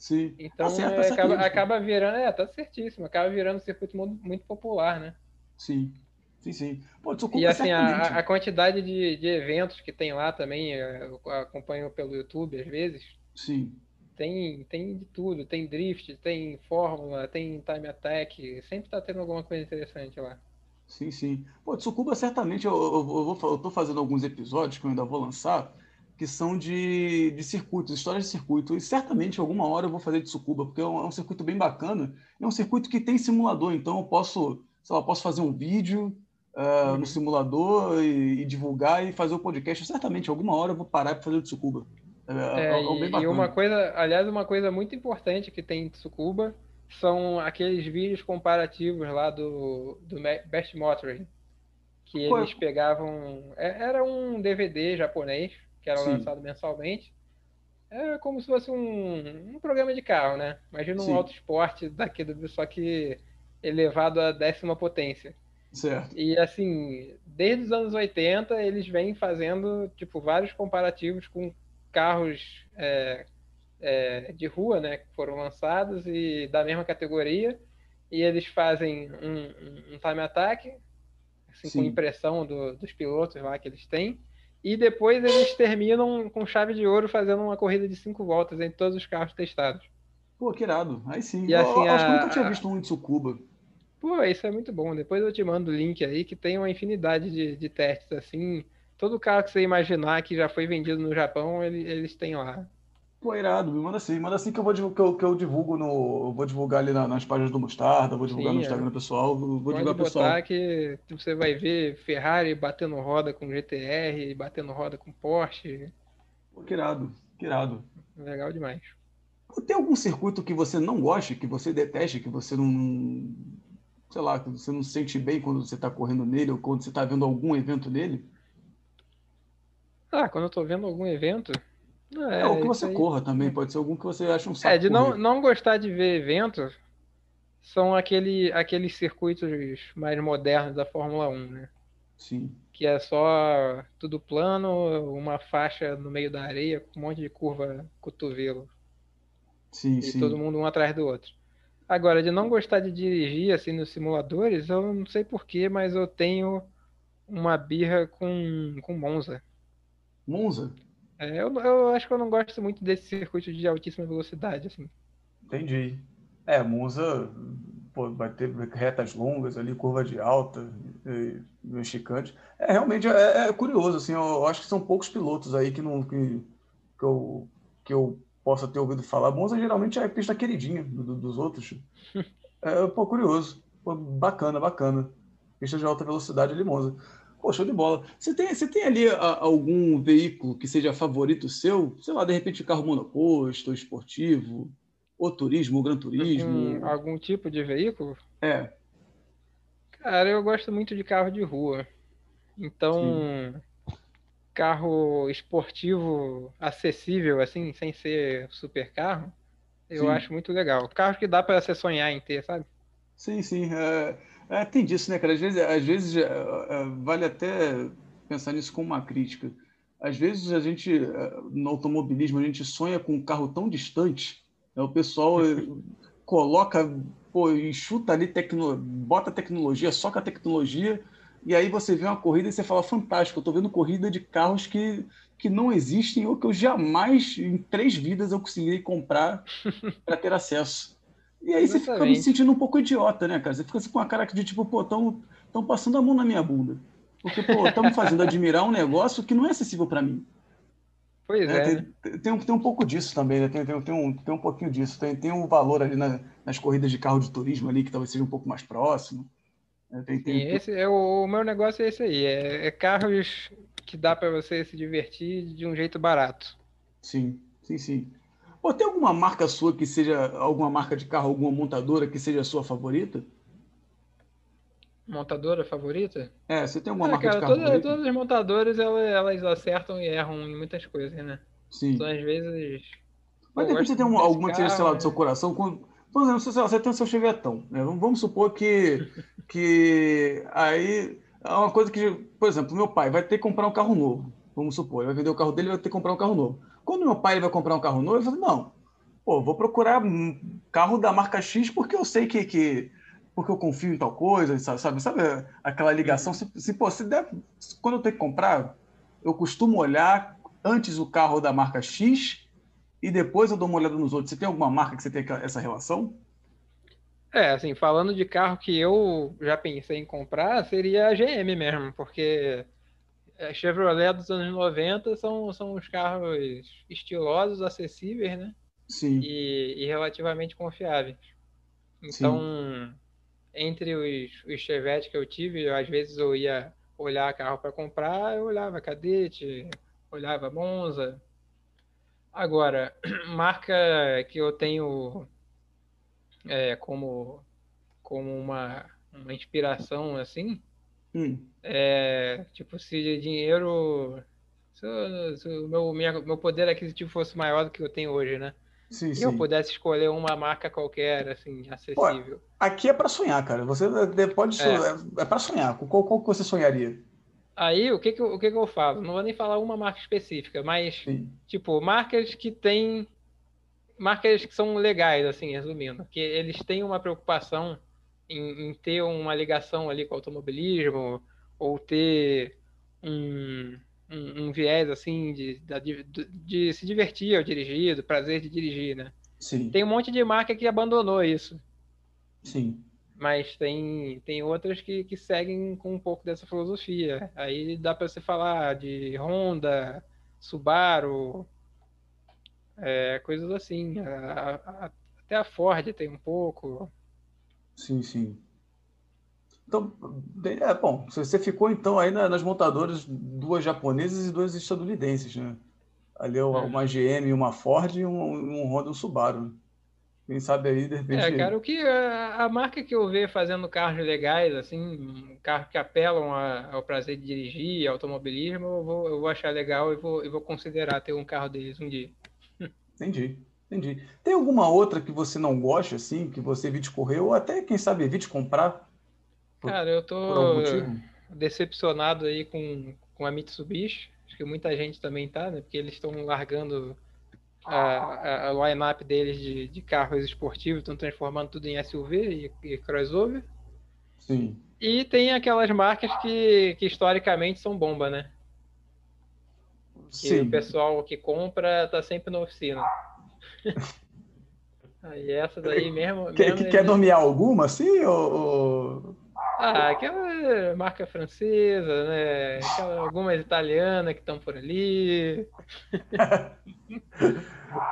Speaker 1: Sim.
Speaker 2: Então tá certo, tá é, acaba, acaba virando. É, tá certíssimo. Acaba virando um circuito muito, muito popular, né?
Speaker 1: Sim. Sim, sim.
Speaker 2: Pô, e assim, a, a, quantidade de, de eventos que tem lá também, eu acompanho pelo YouTube às vezes.
Speaker 1: Sim.
Speaker 2: Tem, tem de tudo, tem drift, tem fórmula, tem time attack, sempre tá tendo alguma coisa interessante lá.
Speaker 1: Sim, sim. Pô, Tsukuba certamente, eu, eu, eu, vou, eu tô fazendo alguns episódios que eu ainda vou lançar, que são de, de circuitos, histórias de circuito. E certamente alguma hora eu vou fazer de Tsukuba, porque é um, é um circuito bem bacana. É um circuito que tem simulador, então eu posso, sei lá, posso fazer um vídeo uh, uhum. no simulador e, e, divulgar e fazer o podcast. Certamente alguma hora eu vou parar para fazer o Tsukuba.
Speaker 2: É, é, é, é e, uma coisa, aliás, uma coisa muito importante que tem em Tsukuba são aqueles vídeos comparativos lá do, do Best Motoring, que Pô, eles pegavam. É, era um DVD japonês que era sim. lançado mensalmente. É como se fosse um, um programa de carro, né? Imagina um auto esporte daquele, só que elevado à décima potência.
Speaker 1: Certo.
Speaker 2: E assim, desde os anos 80, eles vêm fazendo tipo vários comparativos com carros é, é, de rua, né, que foram lançados e da mesma categoria, e eles fazem um, um time attack, assim, com impressão do, dos pilotos lá que eles têm, e depois eles terminam com chave de ouro fazendo uma corrida de cinco voltas em todos os carros testados.
Speaker 1: Pô, que irado. Aí sim. E, assim, eu, acho a... que eu nunca tinha visto um de Tsukuba.
Speaker 2: Pô, isso é muito bom. Depois eu te mando o link aí, que tem uma infinidade de, de testes, assim. Todo carro que você imaginar que já foi vendido no Japão, ele, eles têm lá.
Speaker 1: Pô, irado, me manda assim, manda assim que eu vou que eu, que eu divulgo no. vou divulgar ali na, nas páginas do Mostarda, vou divulgar Sim, no é. Instagram é. pessoal, vou Pode divulgar pessoal.
Speaker 2: que você vai ver Ferrari batendo roda com GTR, batendo roda com Porsche.
Speaker 1: Pô, que irado, que irado.
Speaker 2: Legal demais.
Speaker 1: Tem algum circuito que você não goste, que você deteste, que você não. sei lá, que você não se sente bem quando você está correndo nele ou quando você está vendo algum evento nele?
Speaker 2: Ah, quando eu estou vendo algum evento,
Speaker 1: é, é, ou que você aí... corra também, pode ser algum que você acha um saco.
Speaker 2: É, de não, não gostar de ver eventos são aquele, aqueles circuitos mais modernos da Fórmula 1, né?
Speaker 1: Sim.
Speaker 2: Que é só tudo plano, uma faixa no meio da areia, com um monte de curva cotovelo.
Speaker 1: Sim,
Speaker 2: e
Speaker 1: sim.
Speaker 2: todo mundo um atrás do outro. Agora, de não gostar de dirigir assim nos simuladores, eu não sei porquê, mas eu tenho uma birra com, com Monza.
Speaker 1: Monza?
Speaker 2: É, eu, eu acho que eu não gosto muito desse circuito de altíssima velocidade, assim.
Speaker 1: Entendi. É, Monza pô, vai ter retas longas ali, curva de alta, mexicante. É, realmente é, é, curioso, assim, eu acho que são poucos pilotos aí que não que, que, eu, que eu possa ter ouvido falar. Monza geralmente é a pista queridinha do, dos outros. É, pô, curioso. Pô, bacana, bacana. Pista de alta velocidade ali, Monza. Pô, show de bola. Você tem, você tem ali a, algum veículo que seja favorito seu? Sei lá, de repente carro monoposto, esportivo, ou turismo, ou gran turismo?
Speaker 2: Algum, algum tipo de veículo?
Speaker 1: É.
Speaker 2: Cara, eu gosto muito de carro de rua. Então, Sim. carro esportivo acessível, assim, sem ser super carro, eu sim. acho muito legal. Carro que dá para você sonhar em ter, sabe?
Speaker 1: Sim, sim. É... É, tem disso, né, cara? Às vezes, às vezes é, é, vale até pensar nisso como uma crítica. Às vezes a gente, é, no automobilismo, a gente sonha com um carro tão distante, né? o pessoal coloca, pô, enxuta ali, tecno, bota tecnologia, soca a tecnologia, e aí você vê uma corrida e você fala, fantástico, eu estou vendo corrida de carros que que não existem ou que eu jamais, em três vidas, eu conseguirei comprar para ter acesso. E aí você fica me sentindo um pouco idiota, né, cara? Você fica assim com a cara de tipo, pô, estão passando a mão na minha bunda. Porque, pô, estamos fazendo admirar um negócio que não é acessível para mim.
Speaker 2: Pois é. é.
Speaker 1: Tem, tem, um, tem um pouco disso também, né? Tem, tem, tem, um, tem um pouquinho disso. Tem, tem um valor ali na, nas corridas de carro de turismo ali, que talvez seja um pouco mais próximo.
Speaker 2: É, tem, tem, Sim, esse é o, o, meu negócio é esse aí. É, é carros que dá para você se divertir de um jeito barato.
Speaker 1: Sim, sim, sim. Pô, tem alguma marca sua que seja, alguma marca de carro, alguma montadora que seja a sua favorita?
Speaker 2: Montadora favorita?
Speaker 1: É, você tem alguma ah, marca cara, de carro
Speaker 2: toda, Todas as montadoras, elas, elas, acertam e erram em muitas coisas, né?
Speaker 1: Sim.
Speaker 2: Então, às vezes...
Speaker 1: Mas de repente você tem uma, alguma que seja, sei lá, do seu coração, quando, por exemplo, você, você tem o seu chevetão, né? Vamos supor que, que aí é uma coisa que, por exemplo, meu pai vai ter que comprar um carro novo, vamos supor, ele vai vender o carro dele e vai ter que comprar um carro novo. Quando meu pai vai comprar um carro novo, eu falo, não, pô, vou procurar um carro da marca X porque eu sei que, que porque eu confio em tal coisa, sabe? Sabe aquela ligação? Se, se, pô, se der, quando eu tenho que comprar, eu costumo olhar antes o carro da marca X e depois eu dou uma olhada nos outros. Você tem alguma marca que você tem essa relação?
Speaker 2: É, assim, falando de carro que eu já pensei em comprar, seria a GM mesmo, porque a Chevrolet dos anos 90 são, são os carros estilosos, acessíveis, né?
Speaker 1: Sim.
Speaker 2: E, e relativamente confiáveis. Então, Sim entre os, os Chevette que eu tive, às vezes eu ia olhar carro para comprar, eu olhava Cadete, olhava Monza. Agora, marca que eu tenho é, como, como uma, uma inspiração assim,
Speaker 1: hum.
Speaker 2: é tipo, se dinheiro. Se, o meu, minha, meu poder aquisitivo fosse maior do que eu tenho hoje, né?
Speaker 1: Sim,
Speaker 2: e
Speaker 1: sim.
Speaker 2: eu pudesse escolher uma marca qualquer, assim, acessível. Pô,
Speaker 1: aqui é para sonhar, cara. Você pode é, é, é para sonhar. Qual, qual que você sonharia?
Speaker 2: Aí, o que que, eu, o que que eu falo? Não vou nem falar uma marca específica, mas, sim. tipo, marcas que têm... Marcas que são legais, assim, resumindo. Que eles têm uma preocupação em, em ter uma ligação ali com o automobilismo, ou ter um um, um viés assim de, de, de, se divertir ao dirigir, do prazer de dirigir, né?
Speaker 1: Sim.
Speaker 2: Tem um monte de marca que abandonou isso.
Speaker 1: Sim.
Speaker 2: Mas tem, tem outras que, que seguem com um pouco dessa filosofia. Aí dá para você falar de Honda, Subaru, é, coisas assim. A, a, até a Ford tem um pouco.
Speaker 1: Sim, sim. Então, é, bom, você ficou então aí nas montadoras, duas japonesas e duas estadunidenses, né? Ali é uma GM, uma Ford e um, um Honda um Subaru. Quem sabe aí, de repente...
Speaker 2: É, cara, o que a, a marca que eu vejo fazendo carros legais, assim, carros que apelam a, ao prazer de dirigir, automobilismo, eu vou, eu vou achar legal e vou, eu vou considerar ter um carro deles um dia.
Speaker 1: Entendi, entendi. Tem alguma outra que você não gosta, assim, que você evite correr, ou até, quem sabe, evite comprar?
Speaker 2: Cara, eu tô decepcionado aí com, com a Mitsubishi. Acho que muita gente também tá, né? Porque eles estão largando a, a, a line-up deles de, de carros esportivos, estão transformando tudo em SUV e, e crossover.
Speaker 1: Sim.
Speaker 2: E tem aquelas marcas que, que historicamente são bomba, né? Que Sim. o pessoal que compra tá sempre na oficina. Aí essa daí mesmo.
Speaker 1: Quer, mesmo quer eles... nomear alguma, assim? Ou,
Speaker 2: ah, aquela marca francesa, né? Aquela, algumas italianas que estão por ali.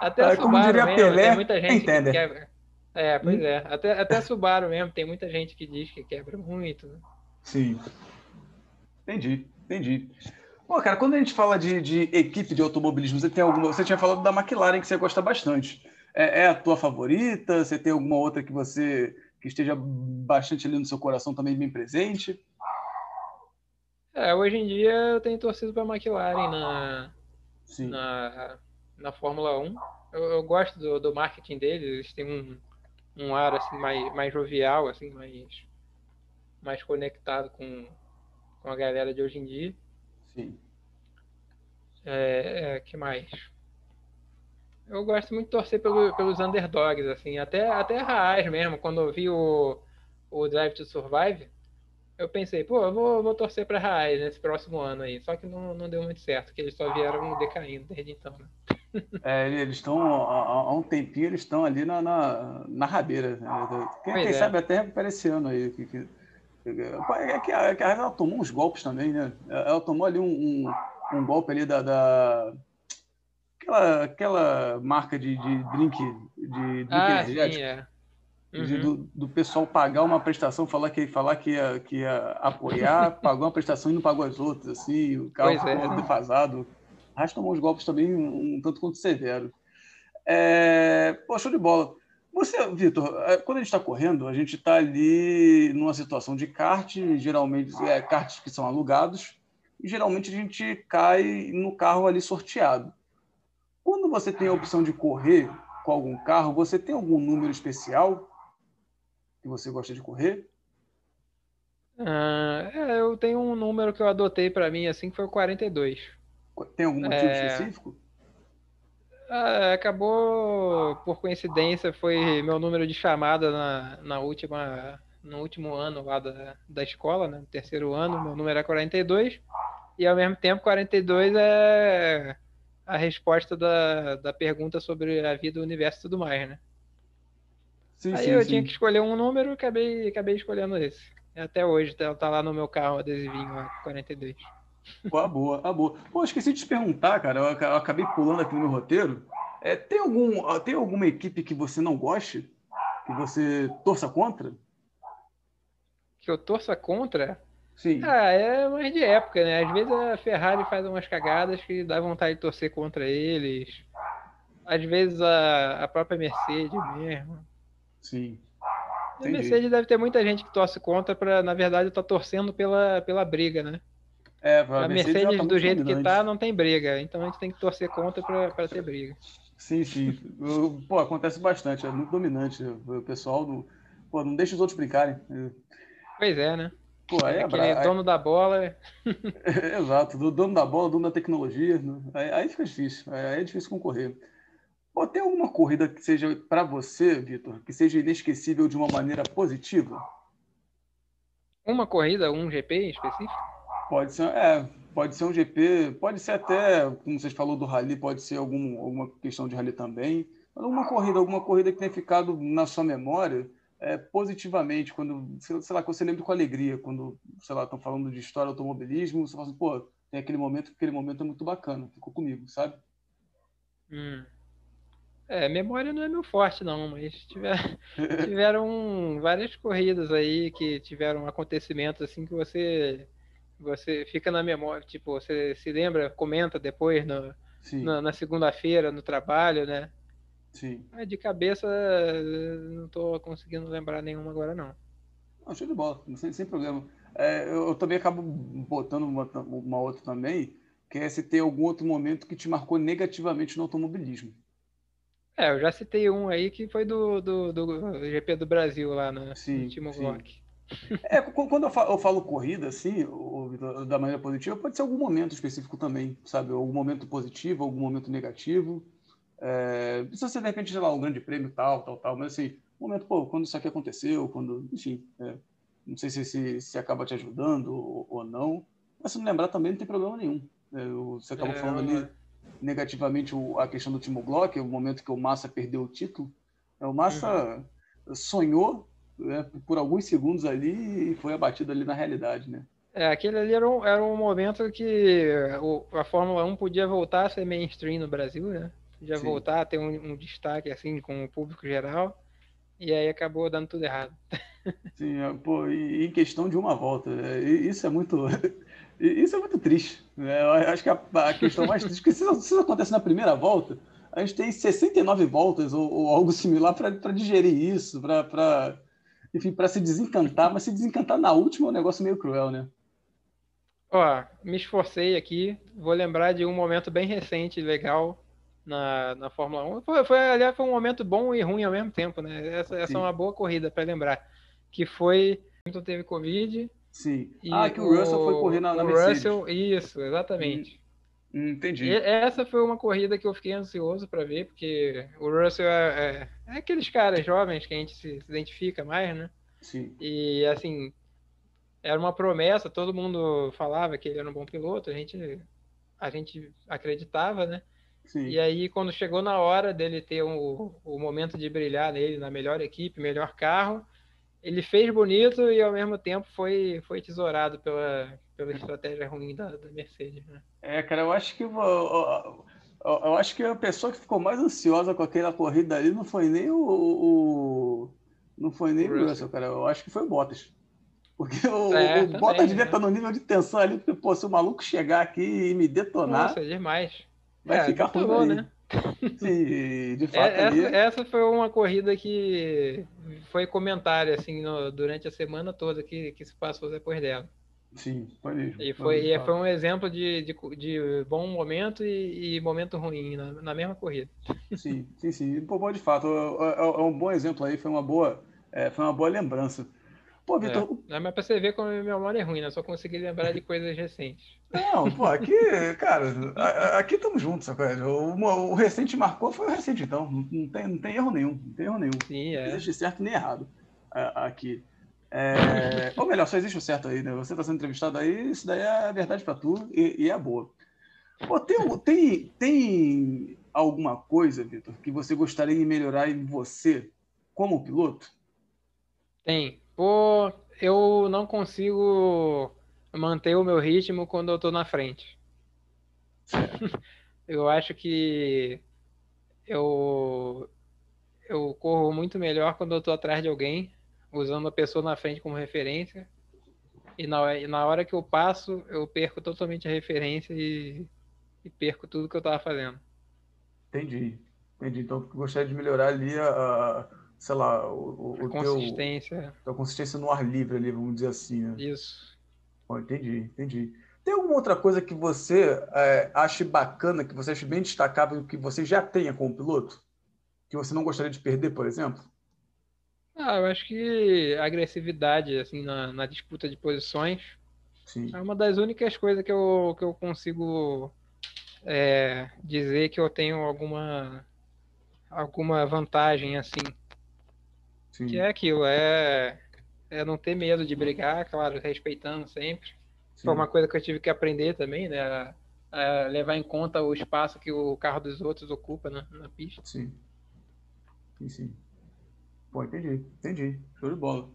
Speaker 2: até ah, Subaru mesmo, Pelé, tem muita gente entende. que quebra. É, pois hum? é. Até, até Subaru mesmo, tem muita gente que diz que quebra muito. Né?
Speaker 1: Sim. Entendi, entendi. Pô, cara, quando a gente fala de, de equipe de automobilismo, você tem alguma. Você tinha falado da McLaren que você gosta bastante. É, é a tua favorita? Você tem alguma outra que você que esteja bastante ali no seu coração também bem presente?
Speaker 2: É, hoje em dia eu tenho torcido para a McLaren na, na, na Fórmula 1. Eu, eu gosto do, do, marketing deles, eles têm um, um ar assim, mais, mais jovial, assim, mais, mais conectado com, com a galera de hoje em dia.
Speaker 1: Sim.
Speaker 2: É, é que mais? eu gosto muito de torcer pelo, pelos underdogs, assim, até, até a Haas mesmo, quando eu vi o, o Drive to Survive, eu pensei, pô, eu vou, vou torcer para Raiz nesse próximo ano aí. Só que não, não deu muito certo, porque eles só vieram decaindo desde então, né?
Speaker 1: É, eles estão, há, há, um tempinho, eles estão ali na, na, na rabeira. Né? Quem, quem é. sabe até ano aí. Que, que, é que a, que a ela tomou uns golpes também, né? Ela tomou ali um, um, um golpe ali da, da, aquela, aquela marca de, de drink, de drink
Speaker 2: ah, energético. Sim, é.
Speaker 1: Uhum. Do, do, pessoal pagar uma prestação, falar que, falar que, ia, que ia apoiar, pagou uma prestação e não pagou as outras, assim, o carro pois ficou é. defasado. Rasta tomou uns golpes também um, um tanto quanto severo. É... Pô, show de bola. Você, Vitor, é, quando a gente está correndo, a gente está ali numa situação de kart, geralmente é karts que são alugados, e geralmente a gente cai no carro ali sorteado. Quando você tem a opção de correr com algum carro, você tem algum número especial que você gosta de correr?
Speaker 2: Ah, é, eu tenho um número que eu adotei para mim assim que foi o 42.
Speaker 1: Tem algum motivo é... específico?
Speaker 2: Ah, acabou por coincidência foi meu número de chamada na, na última no último ano lá da, da escola, né? No terceiro ano, meu número é 42 e ao mesmo tempo 42 é a resposta da, da pergunta sobre a vida, o universo e tudo mais, né? Sim, Aí sim, eu sim. tinha que escolher um número e acabei, acabei escolhendo esse. Até hoje, tá, tá lá no meu carro, adesivinho lá, 42.
Speaker 1: Pô, a boa, a boa. Pô, esqueci de te perguntar, cara, eu, eu acabei pulando aqui no meu roteiro. É, tem, algum, tem alguma equipe que você não goste? Que você torça contra?
Speaker 2: Que eu torça contra?
Speaker 1: Sim.
Speaker 2: Ah, é mais de época, né? Às vezes a Ferrari faz umas cagadas que dá vontade de torcer contra eles. Às vezes a, a própria Mercedes mesmo.
Speaker 1: Sim.
Speaker 2: A Mercedes deve ter muita gente que torce contra para, na verdade, tá torcendo pela, pela briga, né?
Speaker 1: É,
Speaker 2: a Mercedes, Mercedes tá do jeito dominante. que tá, não tem briga. Então a gente tem que torcer contra para ter briga.
Speaker 1: Sim, sim. Pô, acontece bastante, é muito dominante. O pessoal do. Pô, não deixa os outros brincarem.
Speaker 2: Pois é, né?
Speaker 1: Pô, aí é
Speaker 2: Aquele bra... dono da bola.
Speaker 1: Exato, do dono da bola, dono da tecnologia. Né? Aí, aí fica difícil, aí é difícil concorrer. Pô, tem alguma corrida que seja, para você, Vitor, que seja inesquecível de uma maneira positiva?
Speaker 2: Uma corrida, um GP específico?
Speaker 1: Pode ser, é, pode ser um GP, pode ser até, como vocês falou do rally, pode ser algum, alguma questão de rally também. Alguma corrida, alguma corrida que tenha ficado na sua memória é, positivamente, quando, sei lá, que você lembra com alegria, quando, sei lá, estão falando de história automobilismo, você fala assim, pô, tem aquele momento, aquele momento é muito bacana, ficou comigo, sabe?
Speaker 2: Hum. É, memória não é meu forte, não, mas tiver, tiveram várias corridas aí que tiveram acontecimentos assim que você você fica na memória, tipo, você se lembra, comenta depois no, na, na segunda-feira no trabalho, né?
Speaker 1: Sim.
Speaker 2: Mas de cabeça não estou conseguindo lembrar nenhuma agora, não.
Speaker 1: Não, show de bola, sem, sem problema. É, eu, eu, também acabo botando uma, uma outra também, que é se tem algum outro momento que te marcou negativamente no automobilismo.
Speaker 2: É, eu já citei um aí que foi do, do, do GP do Brasil lá no, sim, no Timo Glock.
Speaker 1: É, quando eu falo, eu falo, corrida, assim, da maneira positiva, pode ser algum momento específico também, sabe? Algum momento positivo, algum momento negativo. É, precisa ser, de repente, sei lá, um grande prêmio, tal, tal, tal, mas assim, momento, pô, quando isso aqui aconteceu, quando, enfim, é, não sei se, se, se acaba te ajudando ou, ou, não, mas se não lembrar também não tem problema nenhum. É, você acabou é, falando ali negativamente o, a questão do Timo Glock, o momento que o Massa perdeu o título. É, o Massa uhum. sonhou né, por alguns segundos ali e foi abatido ali na realidade, né?
Speaker 2: É, aquele ali era um, era um momento que a Fórmula 1 podia voltar a ser mainstream no Brasil, né? Podia Sim. voltar a ter um, um, destaque assim com o público geral. E aí acabou dando tudo errado.
Speaker 1: Sim, é, pô, e em questão de uma volta, é, isso é muito, isso é muito triste. Né? Eu acho que a, a questão mais triste, porque se isso acontece na primeira volta, a gente tem 69 voltas ou, ou algo similar para digerir isso, para enfim, para se desencantar, mas se desencantar na última é um negócio meio cruel, né?
Speaker 2: Ó, me esforcei aqui, vou lembrar de um momento bem recente, legal, na, na Fórmula 1. Foi, foi, aliás, foi um momento bom e ruim ao mesmo tempo, né? Essa, essa é uma boa corrida para lembrar. Que foi. Hamilton teve Covid.
Speaker 1: Sim. ah, que o Russell foi correr na, na o Mercedes. Russell,
Speaker 2: isso, exatamente.
Speaker 1: Hum, entendi.
Speaker 2: E essa foi uma corrida que eu fiquei ansioso para ver, porque o Russell é, é, é, aqueles caras jovens que a gente se, se identifica mais, né?
Speaker 1: Sim.
Speaker 2: E assim, era uma promessa, todo mundo falava que ele era um bom piloto, a gente, a gente acreditava, né? Sim. E aí, quando chegou na hora dele ter o, o momento de brilhar nele, na melhor equipe, melhor carro, ele fez bonito e ao mesmo tempo foi, foi tesourado pela, pela estratégia ruim da, da Mercedes. Né?
Speaker 1: É, cara, eu acho que eu, eu, acho que a pessoa que ficou mais ansiosa com aquela corrida ali não foi nem o, o não foi nem o Russell. Cara. Eu acho que foi o Bottas. Porque o, é, o também, Bottas devia né? estar no nível de tensão ali, porque, pô, se o maluco chegar aqui e me detonar.
Speaker 2: Nossa, demais.
Speaker 1: Vai é, ficar ruim. né? Sim, de fato.
Speaker 2: É, essa, essa, foi uma corrida que foi comentário assim no, durante a semana toda que, que se passou depois dela.
Speaker 1: Sim, foi mesmo.
Speaker 2: E foi, e foi um exemplo de, de, de bom momento e, e momento ruim na, na, mesma corrida.
Speaker 1: Sim, sim, sim. Pô, de fato, é, é, é um bom exemplo aí, foi uma boa, é, foi uma boa lembrança.
Speaker 2: Pô, Vitor. É. Mas pra você ver como minha memória é ruim, né? Só consegui lembrar de coisas recentes.
Speaker 1: Não, pô, aqui, cara, aqui estamos juntos, sabe? O, o recente marcou foi o recente, então. Não tem, não tem erro nenhum. Não tem erro nenhum.
Speaker 2: Sim, é.
Speaker 1: Não existe certo nem errado aqui. É... Ou melhor, só existe o certo aí, né? Você está sendo entrevistado aí, isso daí é a verdade para tu e, e, é boa. Pô, tem, tem, tem alguma coisa, Vitor, que você gostaria de melhorar em você como piloto?
Speaker 2: Tem. Pô, eu não consigo manter o meu ritmo quando eu tô na frente. eu acho que eu eu corro muito melhor quando eu tô atrás de alguém, usando a pessoa na frente como referência. E na, e na hora que eu passo, eu perco totalmente a referência e, e perco tudo que eu tava fazendo.
Speaker 1: Entendi. Entendi. Então, gostaria de melhorar ali a, sei lá, o, o
Speaker 2: consistência.
Speaker 1: Teu, a consistência no ar livre ali, vamos dizer assim, né?
Speaker 2: Isso.
Speaker 1: Entendi, entendi. Tem alguma outra coisa que você é, ache bacana, que você ache bem destacável, que você já tenha como piloto? Que você não gostaria de perder, por exemplo?
Speaker 2: Ah, eu acho que a agressividade, assim, na, na disputa de posições Sim. é uma das únicas coisas que eu, que eu consigo é, dizer que eu tenho alguma alguma vantagem, assim. Sim. Que é aquilo, é, é não ter medo de brigar, claro, respeitando sempre. Sim. Foi uma coisa que eu tive que aprender também, né? A, a levar em conta o espaço que o carro dos outros ocupa na, na pista.
Speaker 1: Sim. Sim, sim. Pô, entendi, entendi. Show de bola.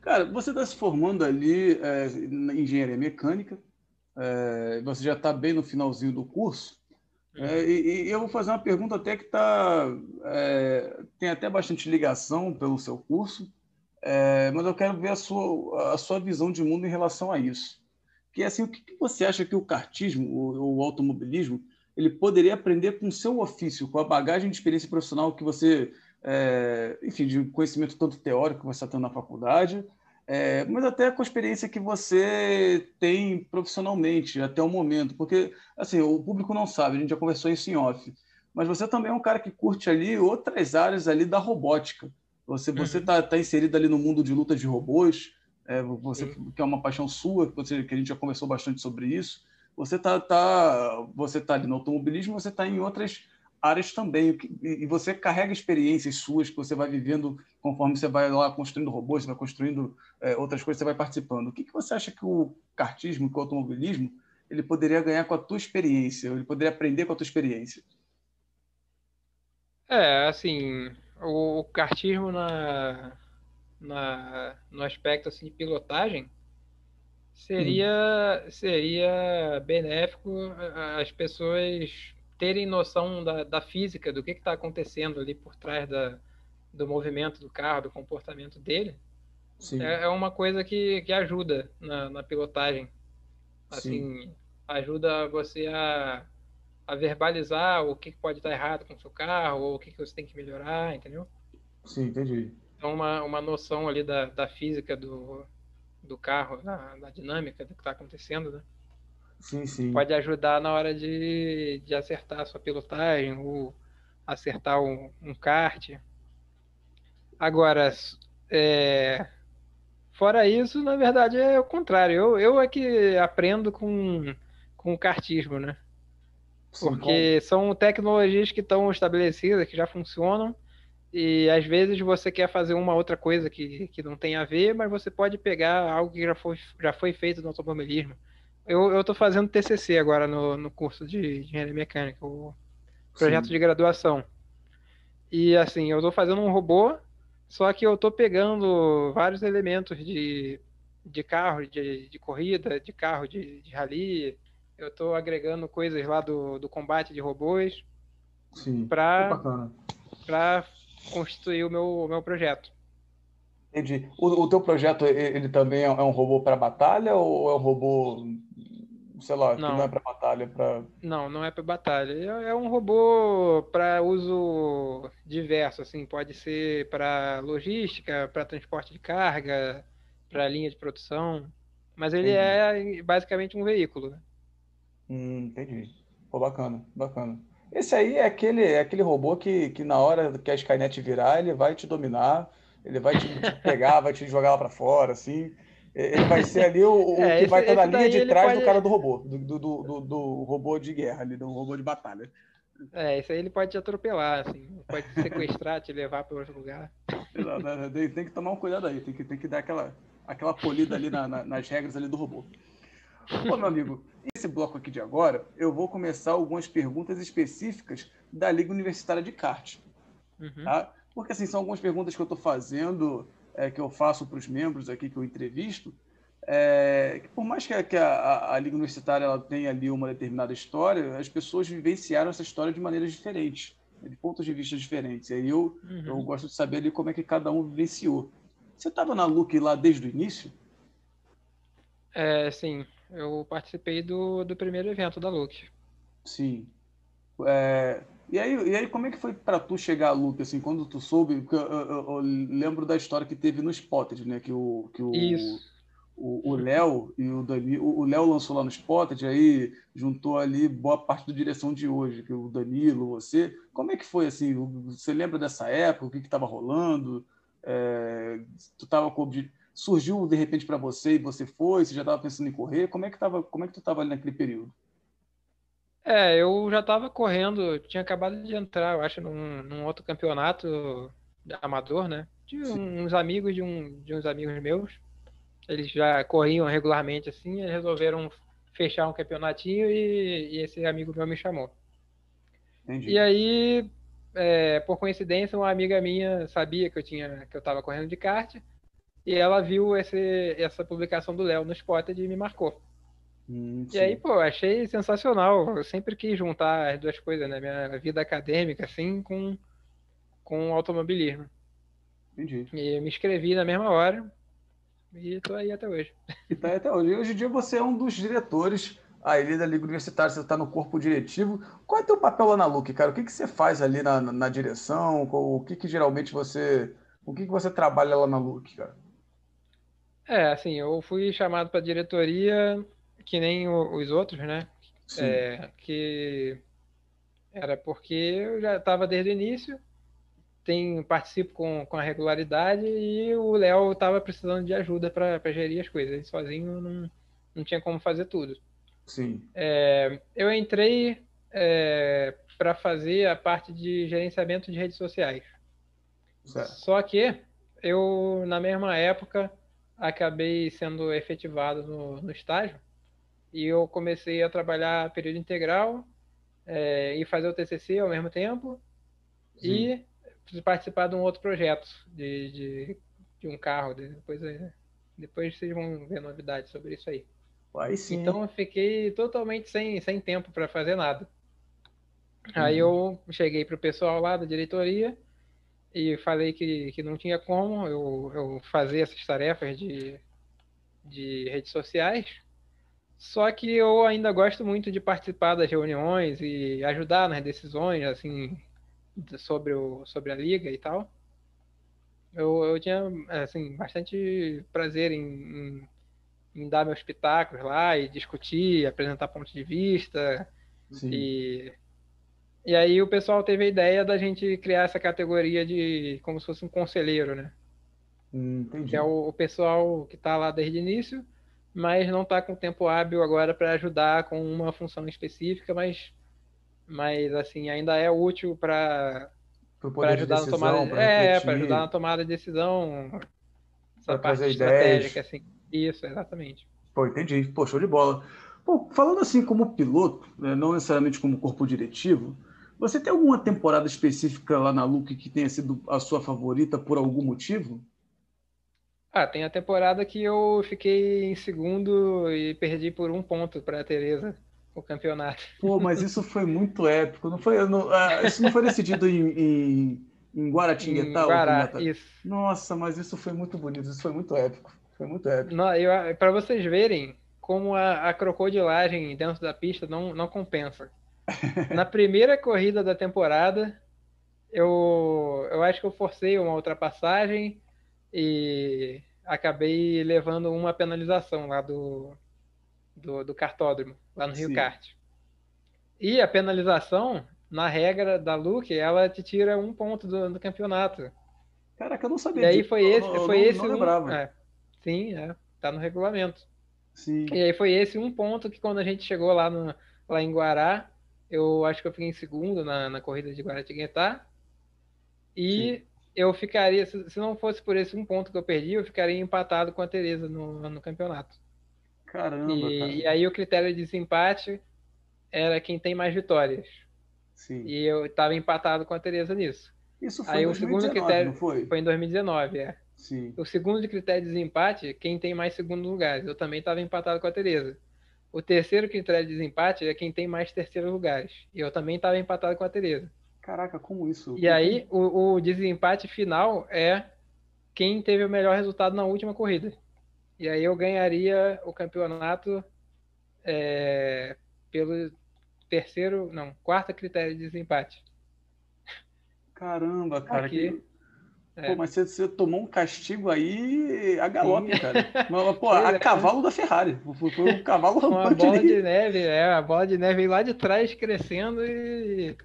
Speaker 1: Cara, você está se formando ali é, em engenharia mecânica, é, você já está bem no finalzinho do curso. É, e, e, eu vou fazer uma pergunta até que tá, é, tem até bastante ligação pelo seu curso, é, mas eu quero ver a sua, a sua visão de mundo em relação a isso. Que é assim, o que, você acha que o kartismo, o, o, automobilismo, ele poderia aprender com o seu ofício, com a bagagem de experiência profissional que você, é, enfim, de conhecimento tanto teórico que você está tendo na faculdade, é, mas até com a experiência que você tem profissionalmente até o momento, porque assim o público não sabe, a gente já conversou isso em off, mas você também é um cara que curte ali outras áreas ali da robótica. Você você está uhum. tá inserido ali no mundo de luta de robôs, é, você uhum. que é uma paixão sua, que, você, que a gente já conversou bastante sobre isso. Você tá, tá você tá ali no automobilismo, você está em outras áreas também. E você carrega experiências suas que você vai vivendo conforme você vai lá construindo robôs, você vai construindo é, outras coisas, você vai participando. O que, que você acha que o kartismo, que o automobilismo, ele poderia ganhar com a tua experiência? Ele poderia aprender com a tua experiência?
Speaker 2: É, assim, o, o kartismo na, na, no aspecto assim, de pilotagem seria, hum. seria benéfico as pessoas terem noção da, da física, do que está acontecendo ali por trás da, do movimento do carro, do comportamento dele, é, é, uma coisa que, que ajuda na, na pilotagem. Assim, Sim. ajuda você a, a verbalizar o que pode estar errado com o seu carro, ou o que, que você tem que melhorar, entendeu?
Speaker 1: Sim, entendi.
Speaker 2: Então, uma, uma noção ali da, da física do, do carro, da, da dinâmica do que está acontecendo, né?
Speaker 1: Sim, sim.
Speaker 2: Pode ajudar na hora de, de acertar a sua pilotagem ou acertar um, um kart. Agora, é, fora isso, na verdade é o contrário. Eu, eu é que aprendo com, com o kartismo, né? Porque são tecnologias que estão estabelecidas, que já funcionam, E às vezes você quer fazer uma outra coisa que, que não tem a ver, mas você pode pegar algo que já foi, já foi feito no automobilismo. Eu estou fazendo TCC agora no, no curso de engenharia mecânica, o projeto Sim. de graduação. E assim, eu estou fazendo um robô, só que eu estou pegando vários elementos de, de carro, de, de corrida, de carro de, de rally. Eu estou agregando coisas lá do, do combate de robôs. Para constituir o meu, meu projeto.
Speaker 1: Entendi. O, o teu projeto, ele também é um robô para batalha ou é um robô, sei lá, não. que não é para batalha? Pra...
Speaker 2: Não, não é para batalha. É, é um robô para uso diverso, assim, pode ser para logística, para transporte de carga, para linha de produção, mas ele entendi. é basicamente um veículo. Né?
Speaker 1: Hum, entendi. Pô, bacana, bacana. Esse aí é aquele, é aquele robô que, que na hora que a Skynet virar, ele vai te dominar, ele vai te, te pegar, vai te jogar lá para fora, assim. Ele vai ser ali o, o é, que vai estar na linha de trás pode... do cara do robô, do, do, do, do, robô de guerra, ali, do robô de batalha.
Speaker 2: É, isso aí ele pode te atropelar, assim, pode te sequestrar, te levar para outro lugar.
Speaker 1: Exato, tem, que tomar um cuidado aí, tem que, tem que dar aquela, aquela polida ali na, na, nas regras ali do robô. Ô, meu amigo, esse bloco aqui de agora, eu vou começar algumas perguntas específicas da Liga Universitária de Kart. Uhum. Tá? Porque, assim, são algumas perguntas que eu estou fazendo, é, que eu faço para os membros aqui que eu entrevisto, é, que por mais que, a, que a, a, Liga Universitária ela tenha ali uma determinada história, as pessoas vivenciaram essa história de maneiras diferentes, de pontos de vista diferentes. E aí eu, uhum. eu gosto de saber ali como é que cada um vivenciou. Você estava na LUC lá desde o início?
Speaker 2: É, sim eu participei do, do primeiro evento da Look.
Speaker 1: Sim. É, e, aí, e aí, como é que foi para tu chegar à Look, assim, quando tu soube? Porque eu, eu, eu, lembro da história que teve no Spotted, né? Que o, que o,
Speaker 2: Isso.
Speaker 1: O Léo e o Dani, o Léo lançou lá no Spotted, aí juntou ali boa parte do direção de hoje, que o Danilo, você. Como é que foi assim? Você lembra dessa época? O que estava rolando? É, tu estava com surgiu de repente para você e você foi? Você já estava pensando em correr? Como é que tava, como é que tu estava ali naquele período?
Speaker 2: É, eu já estava correndo, tinha acabado de entrar, eu acho, num, num outro campeonato amador, né? De uns amigos de, um, de uns amigos meus. Eles já corriam regularmente assim, resolveram fechar um campeonatinho e, e, esse amigo meu me chamou. Entendi. E aí, é, por coincidência, uma amiga minha sabia que eu tinha que eu estava correndo de kart e ela viu esse, essa publicação do Léo no Spotted e me marcou. Hum, e aí, pô, achei sensacional. Eu sempre quis juntar as duas coisas, né? Minha vida acadêmica, assim, com, com automobilismo.
Speaker 1: Entendi.
Speaker 2: E me inscrevi na mesma hora e tô aí até hoje.
Speaker 1: E tá aí até hoje. E hoje em dia você é um dos diretores aí da Liga Universitária, você está no corpo diretivo. Qual é o teu papel lá na LUC, cara? O que, que você faz ali na, na, direção? O que, que geralmente você... O que, que você trabalha lá na LUC, cara?
Speaker 2: É, assim, eu fui chamado para diretoria que nem os outros, né? É, que era porque eu já estava desde o início, tem, participo com, com a regularidade e o Léo estava precisando de ajuda para gerir as coisas. Ele sozinho não, não tinha como fazer tudo.
Speaker 1: Sim.
Speaker 2: É, eu entrei é, para fazer a parte de gerenciamento de redes sociais. Certo. Só que eu, na mesma época, acabei sendo efetivado no, no estágio e eu comecei a trabalhar período integral é, e fazer o TCC ao mesmo tempo Sim. e participar de um outro projeto de, de, de um carro. Depois, é, depois vocês vão ver novidades sobre isso aí.
Speaker 1: sim.
Speaker 2: Então eu fiquei totalmente sem, sem tempo para fazer nada. Uhum. Aí eu cheguei para o pessoal lá da diretoria e falei que, que não tinha como eu, eu fazer essas tarefas de, de redes sociais. Só que eu ainda gosto muito de participar das reuniões e ajudar nas decisões, assim, sobre, o, sobre a liga e tal. Eu, eu tinha, assim, bastante prazer em, em, em dar meus pitacos lá e discutir, apresentar pontos de vista Sim. e e aí o pessoal teve a ideia da gente criar essa categoria de como se fosse um conselheiro, né?
Speaker 1: Hum, entendi.
Speaker 2: Que é o, o pessoal que está lá desde o início, mas não está com tempo hábil agora para ajudar com uma função específica, mas, mas assim ainda é útil para para ajudar decisão, na tomada, é, para ajudar na tomada de decisão, essa parte estratégica, assim. Isso, exatamente.
Speaker 1: Pô, entendi. Pô, show de bola. Pô, falando assim como piloto, né, não necessariamente como corpo diretivo, você tem alguma temporada específica lá na Luke que tenha sido a sua favorita por algum motivo?
Speaker 2: Ah, tem a temporada que eu fiquei em segundo e perdi por um ponto para a Tereza o campeonato.
Speaker 1: Pô, mas isso foi muito épico. Não foi, não, ah, isso não foi decidido em, em, em Guaratinguetá?
Speaker 2: Guará, isso.
Speaker 1: Nossa, mas isso foi muito bonito. Isso foi muito épico. Foi muito épico.
Speaker 2: Para vocês verem como a, a crocodilagem dentro da pista não, não compensa. Na primeira corrida da temporada, eu, eu acho que eu forcei uma ultrapassagem e acabei levando uma penalização lá do, do, do cartódromo, lá no Rio Sim. Kart. E a penalização, na regra da Luke, ela te tira um ponto do, do campeonato.
Speaker 1: Caraca, eu não sabia.
Speaker 2: E aí foi esse, eu, foi não, esse não um, é, Sim, é, tá no regulamento.
Speaker 1: Sim.
Speaker 2: E aí foi esse um ponto que quando a gente chegou lá, no, lá em Guará, eu acho que eu fiquei em segundo na, na corrida de Guaratinguetá. E Sim. Eu ficaria, se, se, não fosse por esse um ponto que eu perdi, eu ficaria empatado com a Tereza no, no campeonato.
Speaker 1: Caramba,
Speaker 2: e,
Speaker 1: cara.
Speaker 2: e aí o critério de desempate era quem tem mais vitórias.
Speaker 1: Sim.
Speaker 2: E eu estava empatado com a Tereza nisso.
Speaker 1: Isso foi aí em 2019, o segundo critério foi?
Speaker 2: foi em 2019, é.
Speaker 1: Sim.
Speaker 2: O segundo critério de desempate, quem tem mais segundo lugares. Eu também estava empatado com a Tereza. O terceiro critério de desempate é quem tem mais terceiros lugares. E eu também estava empatado com a Tereza.
Speaker 1: Caraca, como isso?
Speaker 2: E aí, o, o desempate final é quem teve o melhor resultado na última corrida. E aí eu ganharia o campeonato é, pelo terceiro, não, quarto critério de desempate.
Speaker 1: Caramba, cara. Aqui, que... É. Pô, mas você, você, tomou um castigo aí a galope, Sim. cara. Pô, a é. cavalo da Ferrari. Foi, um cavalo
Speaker 2: rampante. Uma bola de neve, é. A bola de neve lá de trás crescendo e,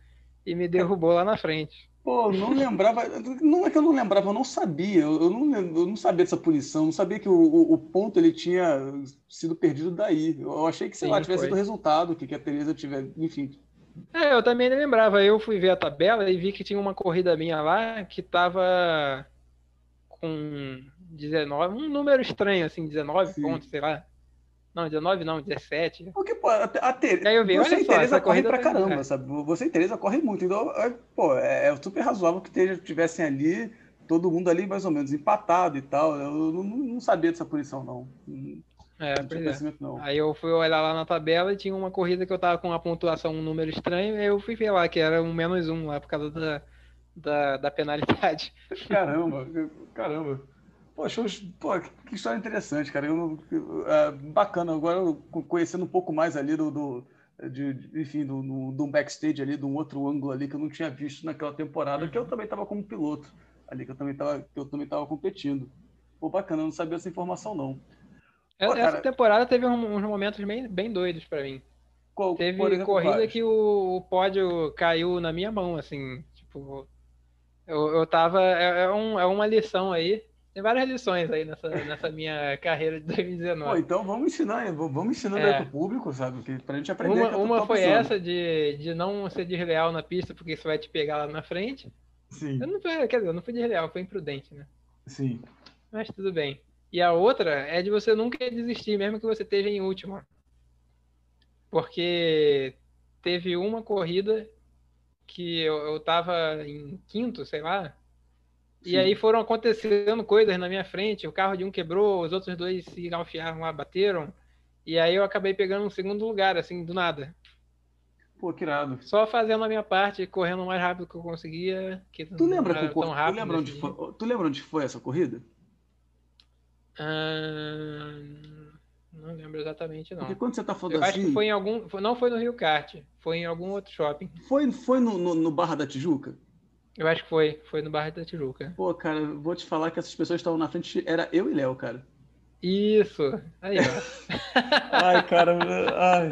Speaker 2: e me derrubou lá na frente.
Speaker 1: Pô, não lembrava. Não é que eu não lembrava, eu não sabia. Eu não, eu não sabia dessa punição. Não sabia que o, o, o ponto ele tinha sido perdido daí. Eu achei que, sei Sim, lá, tivesse sido o resultado, que, que a Tereza tiver. Enfim,
Speaker 2: é, eu também não lembrava. Eu fui ver a tabela e vi que tinha uma corrida minha lá que tava com 19, um número estranho, assim, 19 Sim. pontos, sei lá. Não, 19 não, 17.
Speaker 1: Porque, pô, a, a Ter... Aí eu vi, você e Tereza correm pra caramba, é. sabe? Você e Tereza correm muito. Então, é, pô, é, é super razoável que tivessem ali, todo mundo ali mais ou menos empatado e tal. Eu não, não sabia dessa punição, não.
Speaker 2: É, é. Não. Aí eu fui olhar lá na tabela e tinha uma corrida que eu tava com uma pontuação, um número estranho, aí eu fui ver lá que era um menos um lá por causa da, da, da penalidade.
Speaker 1: Caramba, caramba. Poxa, pô, que história interessante, cara. Eu, é, bacana, agora conhecendo um pouco mais ali do, do de, enfim, do, do, do, backstage ali, de um outro ângulo ali que eu não tinha visto naquela temporada, que eu também estava como piloto ali, que eu também estava que eu também estava competindo. Pô, bacana, eu não sabia essa informação não.
Speaker 2: Pô, Essa cara... temporada teve uns momentos bem, bem doidos para mim. Qual, teve exemplo, corrida que o, o, pódio caiu na minha mão, assim, tipo, eu, eu tava, é, é, um, é uma lição aí, tem várias lições aí nessa, nessa minha carreira de 2019. Pô,
Speaker 1: então vamos ensinar, vamos ensinando é. aí pro público, sabe? Que, pra gente aprender.
Speaker 2: Uma, uma foi essa de, de não ser desleal na pista, porque isso vai te pegar lá na frente.
Speaker 1: Sim.
Speaker 2: Eu não, quer dizer, eu não fui desleal, foi imprudente, né?
Speaker 1: Sim.
Speaker 2: Mas tudo bem. E a outra é de você nunca desistir, mesmo que você esteja em última. Porque teve uma corrida que eu, eu tava em quinto, sei lá. Sim. E aí foram acontecendo coisas na minha frente. O carro de um quebrou, os outros dois se enfiaram lá, bateram. E aí eu acabei pegando um segundo lugar, assim, do nada.
Speaker 1: Pô, que irado.
Speaker 2: Só fazendo a minha parte, correndo o mais rápido que eu conseguia. Que
Speaker 1: tu lembra, que, tão rápido tu, lembra onde foi, tu lembra onde foi essa corrida?
Speaker 2: Ah, não lembro exatamente, não.
Speaker 1: Porque quando você tá falando
Speaker 2: Eu
Speaker 1: assim...
Speaker 2: acho que foi em algum... Não foi no Rio Kart, foi em algum outro shopping.
Speaker 1: Foi, foi no, no, no Barra da Tijuca?
Speaker 2: Eu acho que foi, foi no Barra da Tijuca.
Speaker 1: Pô, cara, vou te falar que essas pessoas estavam na frente, era eu e Léo, cara.
Speaker 2: Isso, aí, ó.
Speaker 1: ai, cara, ai.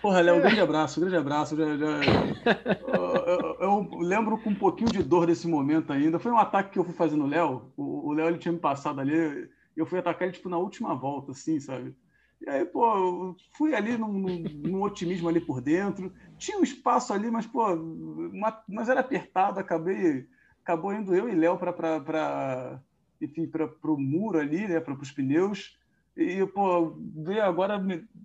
Speaker 1: Porra, Léo, um grande abraço, um grande abraço. Já, já... Eu, eu, lembro com um pouquinho de dor desse momento ainda. Foi um ataque que eu fui fazer no Léo. O Léo ele tinha me passado ali. Eu fui atacar ele tipo, na última volta, assim, sabe? E aí, pô, eu fui ali num, num, num, otimismo ali por dentro. Tinha um espaço ali, mas, pô, uma, mas era apertado, acabei, acabou indo eu e Léo para enfim, para o muro ali, né, para os pneus. E, pô, ver agora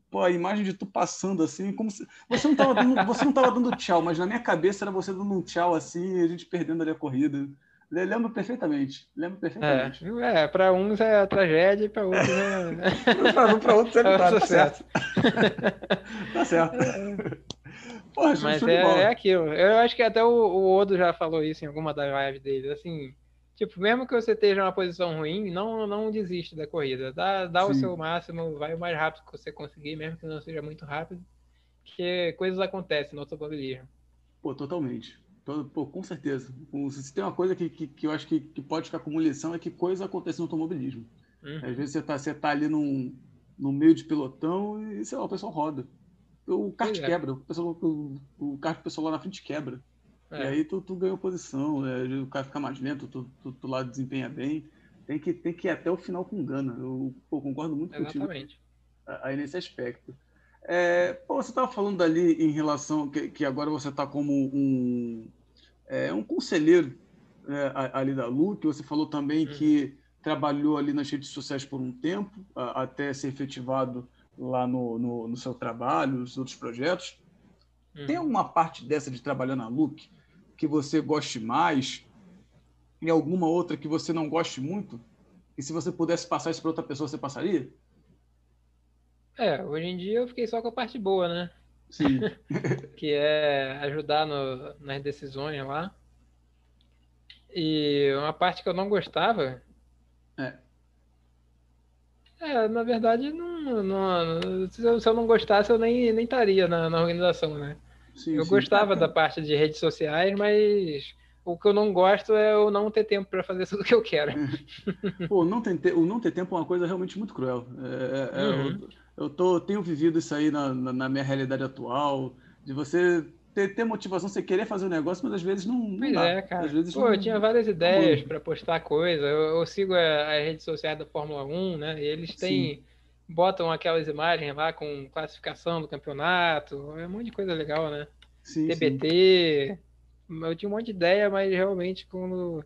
Speaker 1: pô, a imagem de tu passando assim, como se. Você não estava dando, você não tava dando tchau, mas na minha cabeça era você dando um tchau assim, e a gente perdendo ali a corrida. Lembro perfeitamente. Lembro perfeitamente.
Speaker 2: É, é para uns é tragédia e para outros é.
Speaker 1: para outros é tá, tá certo. tá certo.
Speaker 2: Porra, Mas é, é, aquilo. Eu acho que até o, o Odo já falou isso em alguma das lives dele. Assim, tipo, mesmo que você esteja numa posição ruim, não, não desiste da corrida. Dá, dá o seu máximo, vai o mais rápido que você conseguir, mesmo que não seja muito rápido. Que coisas acontecem no automobilismo.
Speaker 1: Pô, totalmente. Pô, com certeza. Se tem uma coisa que, que, que eu acho que, que, pode ficar como lição é que coisa acontece no automobilismo. Uhum. Às vezes você está você tá ali num, no meio de pelotão e, sei lá, o pessoal roda. O kart é. quebra, o, pessoal, o, o kart do pessoal lá na frente quebra. É. E aí tu, tu ganhou posição, é, o cara fica mais lento, tu, tu, tu, lá desempenha bem. Tem que, tem que ir até o final com gana. Eu pô, concordo muito
Speaker 2: Exatamente.
Speaker 1: contigo aí nesse aspecto. É, pô, você estava falando ali em relação que, que agora você está como um, é, um conselheiro é, ali da Lu, que você falou também uhum. que trabalhou ali nas redes sociais por um tempo, a, até ser efetivado lá no, no, no, seu trabalho, nos outros projetos. Uhum. Tem alguma parte dessa de trabalhar na Look que você goste mais e alguma outra que você não goste muito? E se você pudesse passar isso para outra pessoa, você passaria?
Speaker 2: É, hoje em dia eu fiquei só com a parte boa, né?
Speaker 1: Sim.
Speaker 2: que é ajudar no, nas decisões lá. E uma parte que eu não gostava.
Speaker 1: É.
Speaker 2: Na verdade, não, não, se, eu, se eu não gostasse, eu nem, nem estaria na, na organização, né? Sim, eu sim. gostava da parte de redes sociais, mas o que eu não gosto é eu não ter tempo para fazer tudo que eu quero.
Speaker 1: Pô, não ter, o não ter tempo é uma coisa realmente muito cruel. É, é, é uhum. eu, eu tô, tenho vivido isso aí na, na, na, minha realidade atual, de você ter, ter motivação, você querer fazer o um negócio, mas às vezes não, não
Speaker 2: pois
Speaker 1: dá.
Speaker 2: é, cara.
Speaker 1: Às vezes
Speaker 2: Pô, não, eu tinha várias ideias para postar coisa. Eu, eu sigo as redes sociais da Fórmula 1, né? E eles têm... Sim botam aquelas imagens lá com classificação do campeonato, é um monte de coisa legal, né?
Speaker 1: Sim,
Speaker 2: TBT. Sim. Eu tinha um monte de ideia, mas realmente quando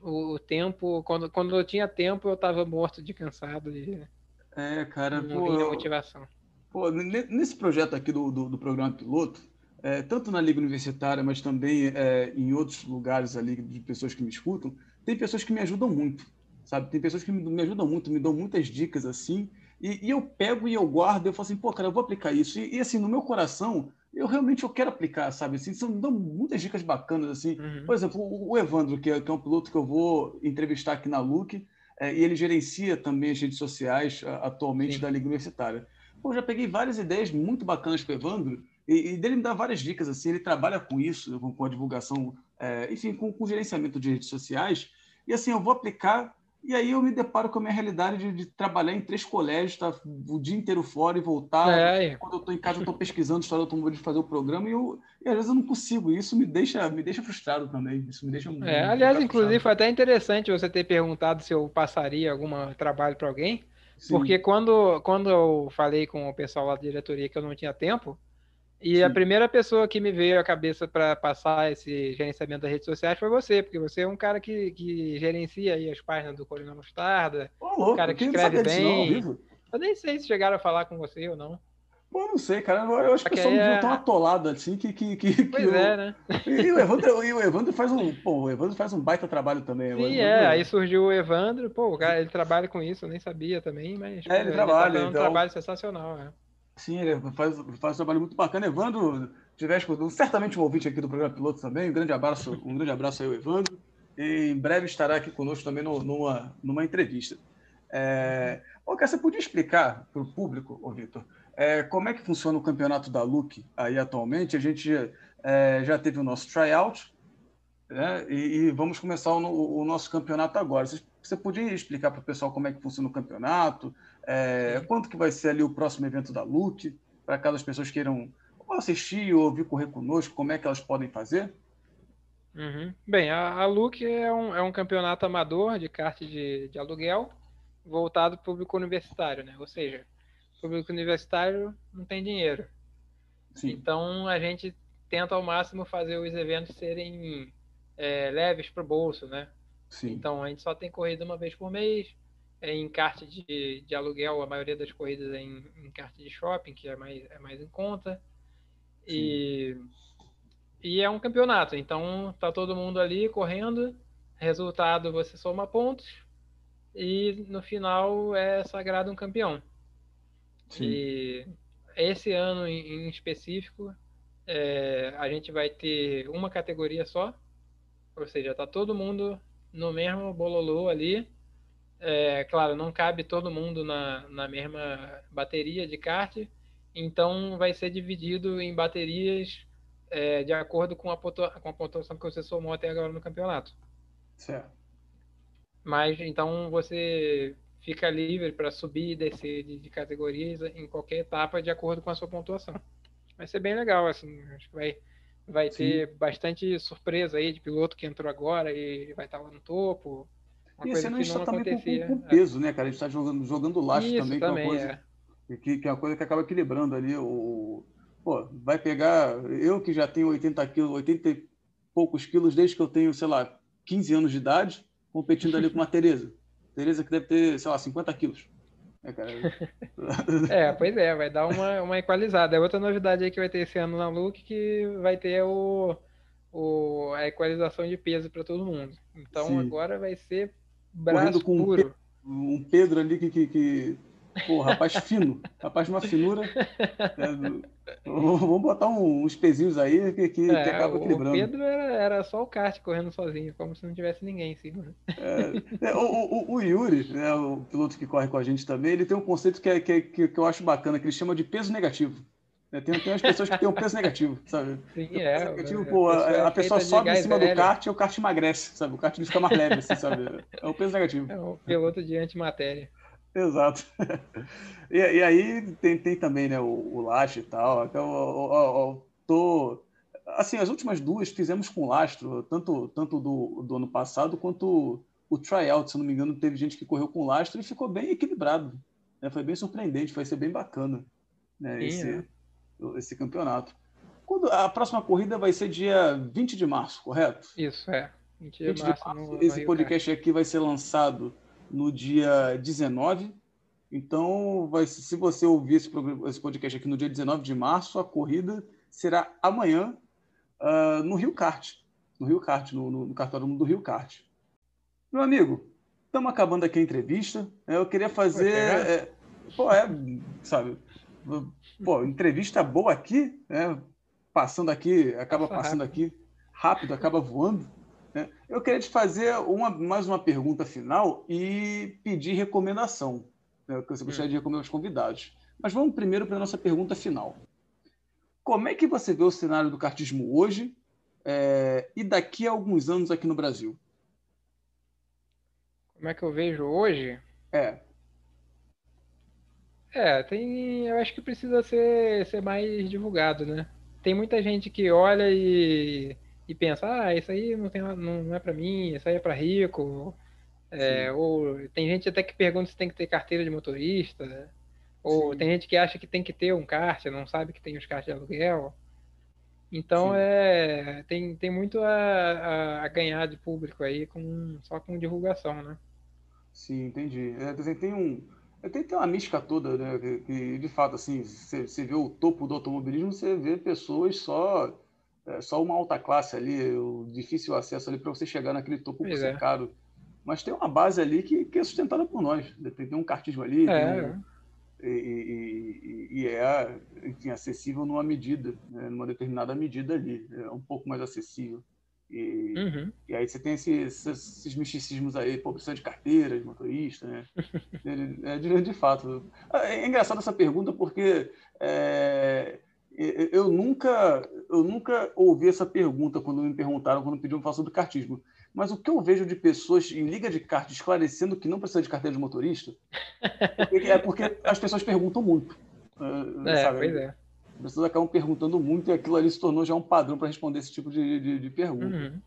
Speaker 2: o tempo, quando, quando eu tinha tempo, eu tava morto de cansado e
Speaker 1: é, cara,
Speaker 2: não pô, motivação.
Speaker 1: Pô, nesse projeto aqui do, do, do programa piloto, é, tanto na Liga Universitária, mas também é, em outros lugares ali de pessoas que me escutam, tem pessoas que me ajudam muito, sabe? Tem pessoas que me, me ajudam muito, me dão muitas dicas assim, e, e, eu pego e eu guardo, eu falo assim, pô, cara, eu vou aplicar isso. E, e, assim, no meu coração, eu realmente eu quero aplicar, sabe? Assim, são dão muitas dicas bacanas, assim. Uhum. Por exemplo, o, o Evandro, que é, que é, um piloto que eu vou entrevistar aqui na Luke, é, e ele gerencia também as redes sociais a, atualmente Sim. da Liga Universitária. Pô, já peguei várias ideias muito bacanas com o Evandro, e, e, dele me dá várias dicas, assim, ele trabalha com isso, com, com a divulgação, é, enfim, com, com o gerenciamento de redes sociais, e assim, eu vou aplicar e aí eu me deparo com a minha realidade de, de trabalhar em três colégios, estar tá, o dia inteiro fora e voltar. É, é. Quando eu estou em casa, eu estou pesquisando história do automóvel de fazer o programa e, eu, e às vezes eu não consigo. E isso me deixa, me deixa frustrado também. Isso me deixa
Speaker 2: é, aliás, inclusive, foi até interessante você ter perguntado se eu passaria algum trabalho para alguém. Sim. Porque quando, quando eu falei com o pessoal lá da diretoria que eu não tinha tempo, e Sim. a primeira pessoa que me veio à cabeça para passar esse gerenciamento das redes sociais foi você, porque você é um cara que, que gerencia aí as páginas do Colina Mostarda,
Speaker 1: Ô, um cara que escreve bem. Não,
Speaker 2: eu nem sei se chegaram a falar com você ou não.
Speaker 1: Pô, não sei, cara. Eu acho que o pessoal me é tão atolado assim que. que, que
Speaker 2: pois
Speaker 1: que
Speaker 2: é, eu... né?
Speaker 1: E o, Evandro, e o Evandro faz um. Pô, o Evandro faz um baita trabalho também.
Speaker 2: Sim, Evandro... é. Aí surgiu o Evandro, pô, o cara, ele trabalha com isso, eu nem sabia também, mas.
Speaker 1: É, ele, ele trabalha. Tá
Speaker 2: então... um trabalho sensacional, é.
Speaker 1: Sim, ele faz, faz um trabalho muito bacana. Evandro, tivesse certamente um ouvinte aqui do programa Piloto também. Um grande abraço, um grande abraço aí, Evandro. E em breve estará aqui conosco também no, numa, numa entrevista. É, você podia explicar para o público, ô Vitor, é, como é que funciona o campeonato da LUC aí atualmente? A gente é, já teve o nosso tryout né, e, e, vamos começar o, o, nosso campeonato agora. Você, você podia explicar para o pessoal como é que funciona o campeonato? É, quanto que vai ser ali o próximo evento da LUC? Para aquelas pessoas que queiram assistir ou ouvir correr conosco, como é que elas podem fazer?
Speaker 2: Uhum. Bem, a, a LUC é um, é um campeonato amador de kart de, de aluguel voltado para o público universitário, né? Ou seja, público universitário não tem dinheiro. Sim. Então a gente tenta ao máximo fazer os eventos serem é, leves para o bolso, né? Sim. Então a gente só tem corrida uma vez por mês, é em kart de, de aluguel, a maioria das corridas é em, em kart de shopping, que é mais, é mais em conta. E, e é um campeonato, então tá todo mundo ali correndo, resultado você soma pontos e no final é sagrado um campeão. Sim. E esse ano em, em específico é, a gente vai ter uma categoria só, ou seja, tá todo mundo no mesmo bololô ali. É, claro, não cabe todo mundo na, na mesma bateria de kart, então vai ser dividido em baterias é, de acordo com a, com a pontuação que você somou até agora no campeonato.
Speaker 1: Certo.
Speaker 2: Mas então você fica livre para subir e descer de, de, categorias em qualquer etapa de acordo com a sua pontuação. Vai ser bem legal, assim, acho que vai, vai ter bastante surpresa aí de piloto que entrou agora e vai estar lá no topo.
Speaker 1: Uma e esse ano a gente está também com, com, peso, né, cara? A gente está jogando, jogando laço também, também, que é uma coisa, é. Que, que, é uma coisa que acaba equilibrando ali. O, pô, vai pegar. Eu que já tenho 80 quilos, 80 e poucos quilos desde que eu tenho, sei lá, 15 anos de idade, competindo ali com uma Tereza. Tereza que deve ter, sei lá, 50 quilos.
Speaker 2: É, é, pois é, vai dar uma, uma equalizada. É outra novidade aí que vai ter esse ano na Luke que vai ter o, o, a equalização de peso para todo mundo. Então Sim. agora vai ser braço com puro.
Speaker 1: Um Pedro ali que, que, que Pô, rapaz fino, rapaz de uma finura. É, vamos botar uns pezinhos aí que, que, é, que acaba equilibrando.
Speaker 2: O Pedro era, era só o kart correndo sozinho, como se não tivesse ninguém em cima.
Speaker 1: É, é, o, o, o, Yuri, né, o piloto que corre com a gente também, ele tem um conceito que, é, que, que, que eu acho bacana, que ele chama de peso negativo. É, tem, tem umas pessoas que têm um peso negativo, sabe?
Speaker 2: Sim, é.
Speaker 1: Negativo, pô, a, a pessoa sobe em cima do kart e o kart emagrece, sabe? O kart fica mais leve, assim, sabe? É o peso negativo.
Speaker 2: É o piloto de antimatéria.
Speaker 1: Exato. E, e, aí tem, tem também né, o, o Laje e tal. Então, eu, eu, eu, tô. Assim, as últimas duas fizemos com lastro, tanto, tanto do, do ano passado quanto o tryout, se não me engano, teve gente que correu com lastro e ficou bem equilibrado. Né? Foi bem surpreendente, vai ser bem bacana né, Sim, esse, é. Esse campeonato. Quando, a próxima corrida vai ser dia 20 de março, correto?
Speaker 2: Isso, é.
Speaker 1: 20 de 20 março. De março no, esse no podcast aqui vai ser lançado no dia 19. Então, vai, se você ouvir esse, esse, podcast aqui no dia 19 de março, a corrida será amanhã uh, no Rio Kart. No Rio Kart, no, no, no cartódromo do Rio Kart. Meu amigo, estamos acabando aqui a entrevista. Eu queria fazer. É, pô, é, sabe? Pô, entrevista boa aqui, né? Passando aqui, acaba passando aqui rápido, acaba voando. Né? Eu queria te fazer uma, mais uma pergunta final e pedir recomendação. Né? Que você gostaria de recomendar aos convidados. Mas vamos primeiro para a nossa pergunta final. Como é que você vê o cenário do cartismo hoje é, e daqui a alguns anos aqui no Brasil?
Speaker 2: Como é que eu vejo hoje?
Speaker 1: É.
Speaker 2: É, tem. Eu acho que precisa ser, ser mais divulgado, né? Tem muita gente que olha e e pensa, ah, isso aí não, tem, não, não é para mim, isso aí é para rico. É, ou tem gente até que pergunta se tem que ter carteira de motorista. Né? Ou Sim. tem gente que acha que tem que ter um kart, não sabe que tem os karts de aluguel. Então é tem, tem muito a, a, a, ganhar de público aí com, só com divulgação, né?
Speaker 1: Sim, entendi. É, tem um. Tem, tem uma mística toda, né? Que, que de fato, assim, você, vê o topo do automobilismo, você vê pessoas só é só uma alta classe ali, o difícil acesso ali para você chegar naquele topo por ser é. caro. Mas tem uma base ali que, que é sustentada por nós. Tem, tem um cartismo ali, é. um, e, e, e, é enfim, acessível numa medida, né, numa determinada medida ali. É um pouco mais acessível. E, uhum. e aí você tem esses, esses misticismos aí, pô, precisa de carteira, de motorista, né? é, de, de, fato. É, é engraçado essa pergunta porque é, eu nunca, eu nunca ouvi essa pergunta quando me perguntaram, quando pediam falar sobre cartismo. Mas o que eu vejo de pessoas em liga de kart esclarecendo que não precisa de carteira de motorista é porque as pessoas perguntam muito.
Speaker 2: Eh, é, sabe? pois é.
Speaker 1: As pessoas acabam perguntando muito e aquilo ali se tornou já um padrão para responder esse tipo de, de, de pergunta. Uhum.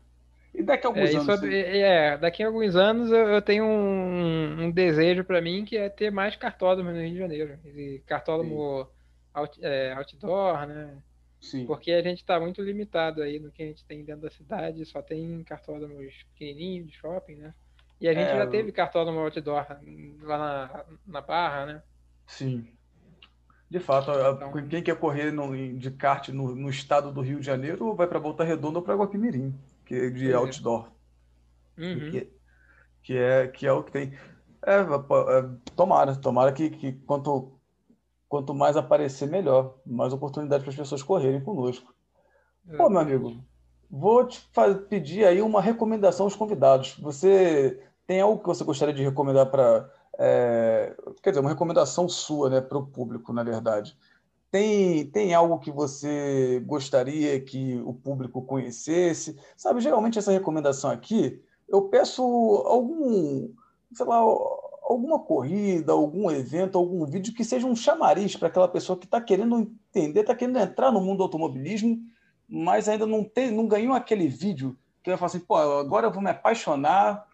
Speaker 1: E daqui a alguns
Speaker 2: é,
Speaker 1: anos?
Speaker 2: Sobre, é, daqui a alguns anos eu, eu tenho um, um desejo para mim que é ter mais cartódromo no Rio de Janeiro. E cartódromo out, é, outdoor, né?
Speaker 1: Sim.
Speaker 2: Porque a gente está muito limitado aí no que a gente tem dentro da cidade, só tem cartódromos pequenininhos de shopping, né? E a gente
Speaker 1: É,
Speaker 2: já teve cartódromo outdoor lá na, na Barra, né?
Speaker 1: Sim. De fato,
Speaker 2: Então-
Speaker 1: quem quer correr no- de kart no, no estado do Rio de Janeiro vai para Volta Redonda ou para Guapimirim, que é de
Speaker 2: é.
Speaker 1: outdoor.
Speaker 2: Uhum.
Speaker 1: que, que é, que é o que tem. É, pô, é, tomara, tomara que, que quanto, quanto mais aparecer, melhor. Mais oportunidade para as pessoas correrem conosco. Pô, meu amigo, vou te fa- pedir aí uma recomendação aos convidados. Você tem algo que você gostaria de recomendar para. Quer dizer, uma recomendação sua, né, para o público, na verdade. Tem, tem algo que você gostaria que o público conhecesse? Sabe, geralmente essa recomendação aqui, eu peço algum, sei lá, alguma corrida, algum evento, algum vídeo que seja um chamariz para aquela pessoa que está querendo entender, está querendo entrar no mundo do automobilismo, mas ainda não tem, não ganhou aquele vídeo que vai falar assim, pô, agora eu vou me apaixonar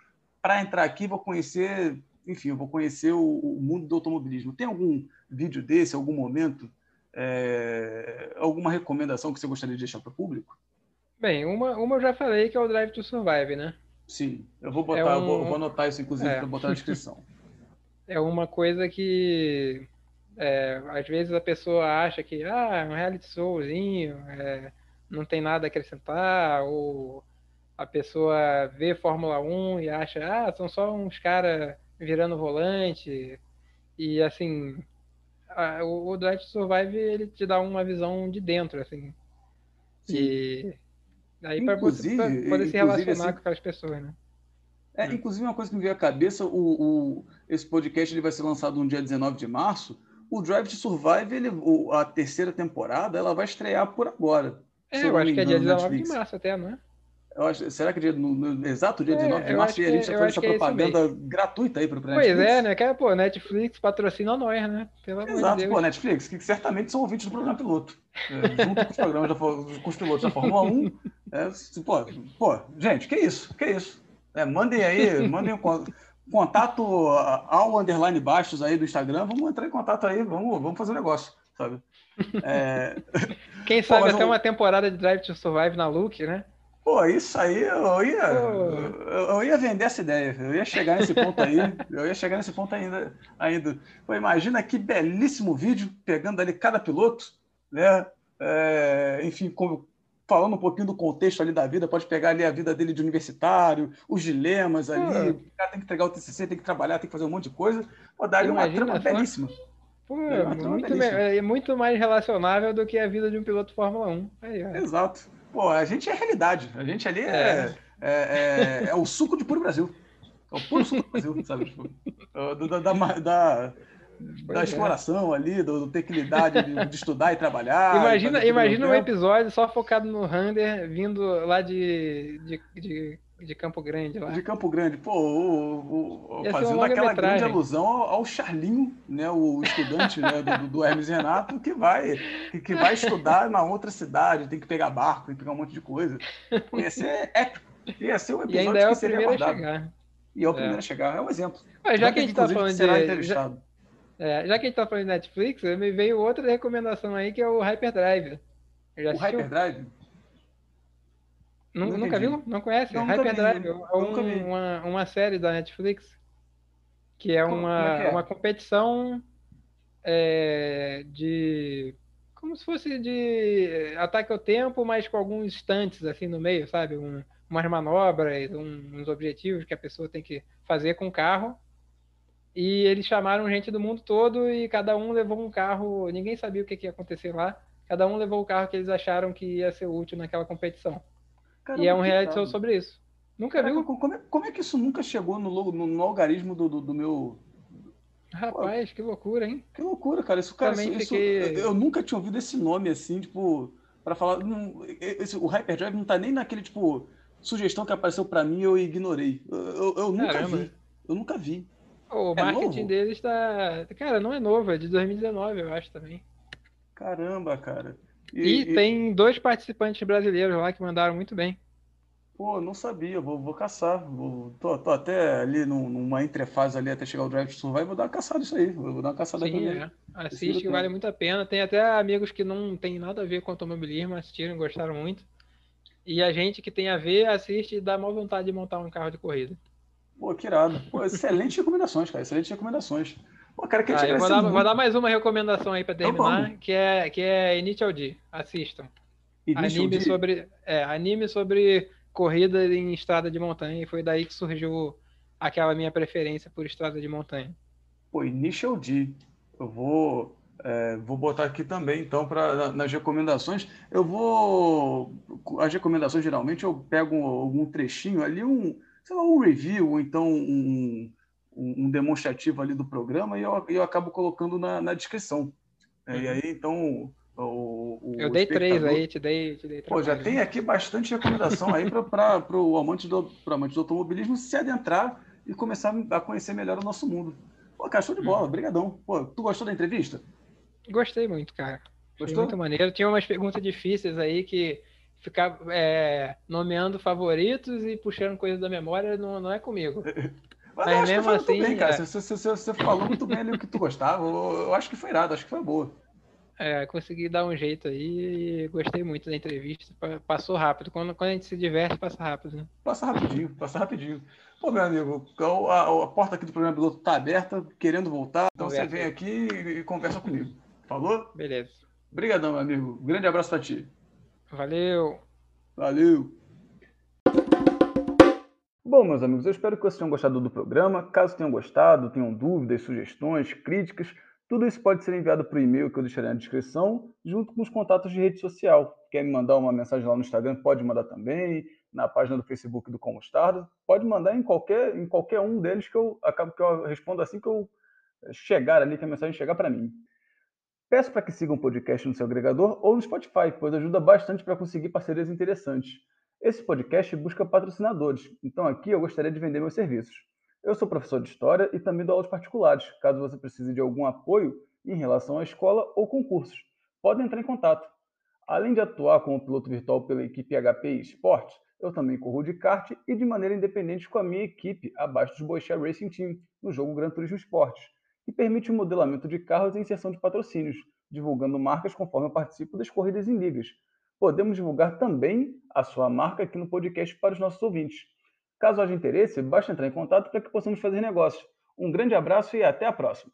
Speaker 1: para entrar aqui, vou conhecer, enfim, eu vou conhecer o, o mundo do automobilismo. Tem algum vídeo desse, algum momento, é, alguma recomendação que você gostaria de deixar para o público?
Speaker 2: Bem, uma, uma eu já falei que é o Drive to Survive, né?
Speaker 1: Sim, eu vou botar,
Speaker 2: É
Speaker 1: eu vou,
Speaker 2: um-
Speaker 1: eu vou anotar isso, inclusive,
Speaker 2: é.
Speaker 1: para botar na descrição.
Speaker 2: É uma coisa que é, às vezes a pessoa acha que ah, é um reality showzinho, é, não tem nada a acrescentar, ou a pessoa vê Fórmula 1 e acha, ah, são só uns caras virando volante. E assim, a- o, o Drive to Survive ele te dá uma visão de dentro, assim. E aí para pra poder se relacionar
Speaker 1: assim,
Speaker 2: com aquelas pessoas, né?
Speaker 1: É, inclusive, uma coisa que me veio à cabeça, o, o- esse podcast ele vai ser lançado no dia 19 de março. O Drive to Survive, ele, o- a terceira temporada, ela vai estrear por agora.
Speaker 2: É, eu acho que é dia
Speaker 1: engano,
Speaker 2: 19 de março até, não é?
Speaker 1: Eu acho- será que é no, no exato dia
Speaker 2: É,
Speaker 1: 19 de
Speaker 2: eu
Speaker 1: março? a gente está
Speaker 2: eu
Speaker 1: fazendo
Speaker 2: acho
Speaker 1: essa
Speaker 2: é
Speaker 1: propaganda gratuita aí para o
Speaker 2: Pois
Speaker 1: Netflix?
Speaker 2: é, né? Que, pô, Netflix patrocina nós, né? Pelo
Speaker 1: Exato,
Speaker 2: de
Speaker 1: pô, Netflix, que certamente são ouvintes do programa piloto. É, junto com os programas da, com os pilotos da Fórmula 1. É, pô, pô, gente, que isso? Que isso? É, mandem aí, mandem um con- contato ao underline baixos aí do Instagram. Vamos entrar em contato aí, vamos, vamos fazer um negócio, sabe? É,
Speaker 2: Quem sabe
Speaker 1: mas
Speaker 2: até
Speaker 1: o-
Speaker 2: uma temporada de Drive to Survive na Look, né?
Speaker 1: Pô, isso aí eu ia, eu, ia vender essa ideia. Eu ia chegar nesse ponto aí. Eu ia chegar nesse ponto ainda. ainda. Pô, imagina que belíssimo vídeo pegando ali cada piloto, né? É, enfim, como- falando um pouquinho do contexto ali da vida, pode pegar ali a vida dele de universitário, os dilemas ali. O cara tem que entregar o TCC, tem que trabalhar, tem que fazer um monte de coisa. Pô, daria uma trama belíssima.
Speaker 2: Pô,
Speaker 1: É uma trama
Speaker 2: muito, é muito mais relacionável do que a vida de um piloto Fórmula 1. Aí.
Speaker 1: Exato. Pô, a gente é realidade. A gente ali é,
Speaker 2: É.
Speaker 1: é, é, é o suco de puro Brasil. É o puro suco do Brasil, sabe? Tipo, é, da, da, da, da
Speaker 2: é.
Speaker 1: exploração ali, do, do ter que lidar de, de estudar e trabalhar.
Speaker 2: imagina imagina um
Speaker 1: tempo.
Speaker 2: episódio só focado no Rander vindo lá de, de, de, de Campo Grande lá.
Speaker 1: De Campo Grande, pô, o- o- fazendo aquela grande alusão ao, ao Charlinho, né, o estudante né, do, do Hermes e Renato, que vai, que, vai estudar na outra cidade, tem que pegar barco, tem que pegar um monte de coisa. Ia ser épico. Ia ser um
Speaker 2: E
Speaker 1: episódio
Speaker 2: ainda é
Speaker 1: que seria guardado. E é o
Speaker 2: É.
Speaker 1: primeiro a chegar, é um exemplo.
Speaker 2: Mas já
Speaker 1: Vai
Speaker 2: que a gente tá
Speaker 1: inclusive,
Speaker 2: falando
Speaker 1: será
Speaker 2: de. Já, é, já que a gente tá falando de Netflix, me veio outra recomendação aí que é o Hyperdrive.
Speaker 1: O? Hyperdrive? Não
Speaker 2: Nunca
Speaker 1: entendi.
Speaker 2: viu? Não conhece?
Speaker 1: Não, nunca vi,
Speaker 2: é
Speaker 1: nunca
Speaker 2: um- uma, uma série da Netflix que é
Speaker 1: Como-
Speaker 2: uma,
Speaker 1: como é que é?
Speaker 2: uma competição é, de. Como se fosse de ataque ao tempo, mas com alguns instantes assim no meio, sabe? Um, umas manobras, um- uns objetivos que a pessoa tem que fazer com o carro. E eles chamaram gente do mundo todo e cada um levou um carro. Ninguém sabia o que que ia acontecer lá. Cada um levou o carro que eles acharam que ia ser útil naquela competição.
Speaker 1: Caramba,
Speaker 2: e é um reality show sobre isso. Nunca
Speaker 1: Caraca,
Speaker 2: viu?
Speaker 1: como, é, como é que isso nunca chegou no, no, no algarismo do, do, do meu.
Speaker 2: Rapaz, que loucura, hein?
Speaker 1: Que loucura, cara. Isso, cara,
Speaker 2: Também
Speaker 1: isso, isso-
Speaker 2: fiquei-
Speaker 1: eu nunca tinha ouvido esse nome assim, tipo, para falar. não, esse- o Hyperdrive não tá nem naquele, tipo, sugestão que apareceu para mim e eu ignorei. Eu, eu- eu nunca
Speaker 2: Caramba.
Speaker 1: vi. Eu nunca vi.
Speaker 2: O
Speaker 1: É
Speaker 2: marketing
Speaker 1: novo?
Speaker 2: deles tá. Cara, não é novo, é de 2019, eu acho também.
Speaker 1: Caramba, cara.
Speaker 2: E, tem dois participantes brasileiros lá que mandaram muito bem.
Speaker 1: Pô, não sabia, vou, vou caçar. Vou, tô, tô até ali num, numa entrefase ali até chegar o Drive to Survive, vou dar uma caçada isso aí. Vou dar uma caçada
Speaker 2: Sim, é. Assiste que vale muito a pena. Tem até amigos que não tem nada a ver com automobilismo, assistiram e gostaram muito. E a gente que tem a ver, assiste e dá maior vontade de montar um carro de corrida.
Speaker 1: Pô, que irado. Pô, excelentes recomendações, cara. Excelentes recomendações. Pô, cara, que
Speaker 2: ah, eu vou dar, vou dar, mais uma recomendação aí para então terminar, então, que é que é Initial D. Assistam. Initial anime D? sobre é, anime sobre corrida em estrada de montanha e foi daí que surgiu aquela minha preferência por estrada de montanha.
Speaker 1: Pô, Initial D. Eu vou, é, vou botar aqui também, então, para nas recomendações. Eu vou. As recomendações, geralmente, eu pego algum trechinho ali, um, sei lá, um review, ou então um, um, demonstrativo ali do programa, e eu, eu acabo colocando na, na descrição. É, e aí, então, o,
Speaker 2: o eu dei três aí, te dei, te dei
Speaker 1: Pô, já tem aqui bastante recomendação aí para o amante do, amante do automobilismo se adentrar e começar a conhecer melhor o nosso mundo. Pô, cara, show de bola, brigadão. Pô, tu gostou da entrevista?
Speaker 2: Gostei muito, cara. Gostou? muito maneiro. Tinha umas perguntas difíceis aí que ficar é, nomeando favoritos e puxando coisas da memória não, não é comigo.
Speaker 1: Mas, Mas mesmo assim. Bem, cara. É... Você, você, você, falou muito bem ali o que tu gostava. Eu, eu acho que foi irado, acho que foi boa.
Speaker 2: É, consegui dar um jeito aí e gostei muito da entrevista. Passou rápido. Quando, quando a gente se diverte, passa rápido, né?
Speaker 1: Passa rapidinho, passa rapidinho. Pô, meu amigo, a, a porta aqui do programa piloto tá aberta, querendo voltar. Então Conversa. você vem aqui e, e conversa comigo. Falou?
Speaker 2: Beleza.
Speaker 1: Obrigadão, meu amigo. Grande abraço pra ti.
Speaker 2: Valeu.
Speaker 1: Valeu. Bom, meus amigos, eu espero que vocês tenham gostado do programa. Caso tenham gostado, tenham dúvidas, sugestões, críticas, tudo isso pode ser enviado para o e-mail que eu deixarei na descrição, junto com os contatos de rede social. Quer me mandar uma mensagem lá no Instagram, pode mandar também, na página do Facebook do Como Stars, pode mandar em qualquer, em qualquer um deles que eu acabo que eu respondo assim que eu chegar ali, que a mensagem chegar para mim. Peço para que sigam o podcast no seu agregador ou no Spotify, pois ajuda bastante para conseguir parcerias interessantes. Esse podcast busca patrocinadores, então aqui eu gostaria de vender meus serviços. Eu sou professor de História e também dou aulas particulares, caso você precise de algum apoio em relação à escola ou concursos. Pode entrar em contato. Além de atuar como piloto virtual pela equipe HPI Esportes, eu também corro de kart e de maneira independente com a minha equipe abaixo dos Boixá Racing Team, no jogo Gran Turismo Esportes, que permite o modelamento de carros e inserção de patrocínios, divulgando marcas conforme eu participo das corridas em ligas. Podemos divulgar também a sua marca aqui no podcast para os nossos ouvintes. Caso haja interesse, basta entrar em contato para que possamos fazer negócios. Um grande abraço e até a próxima!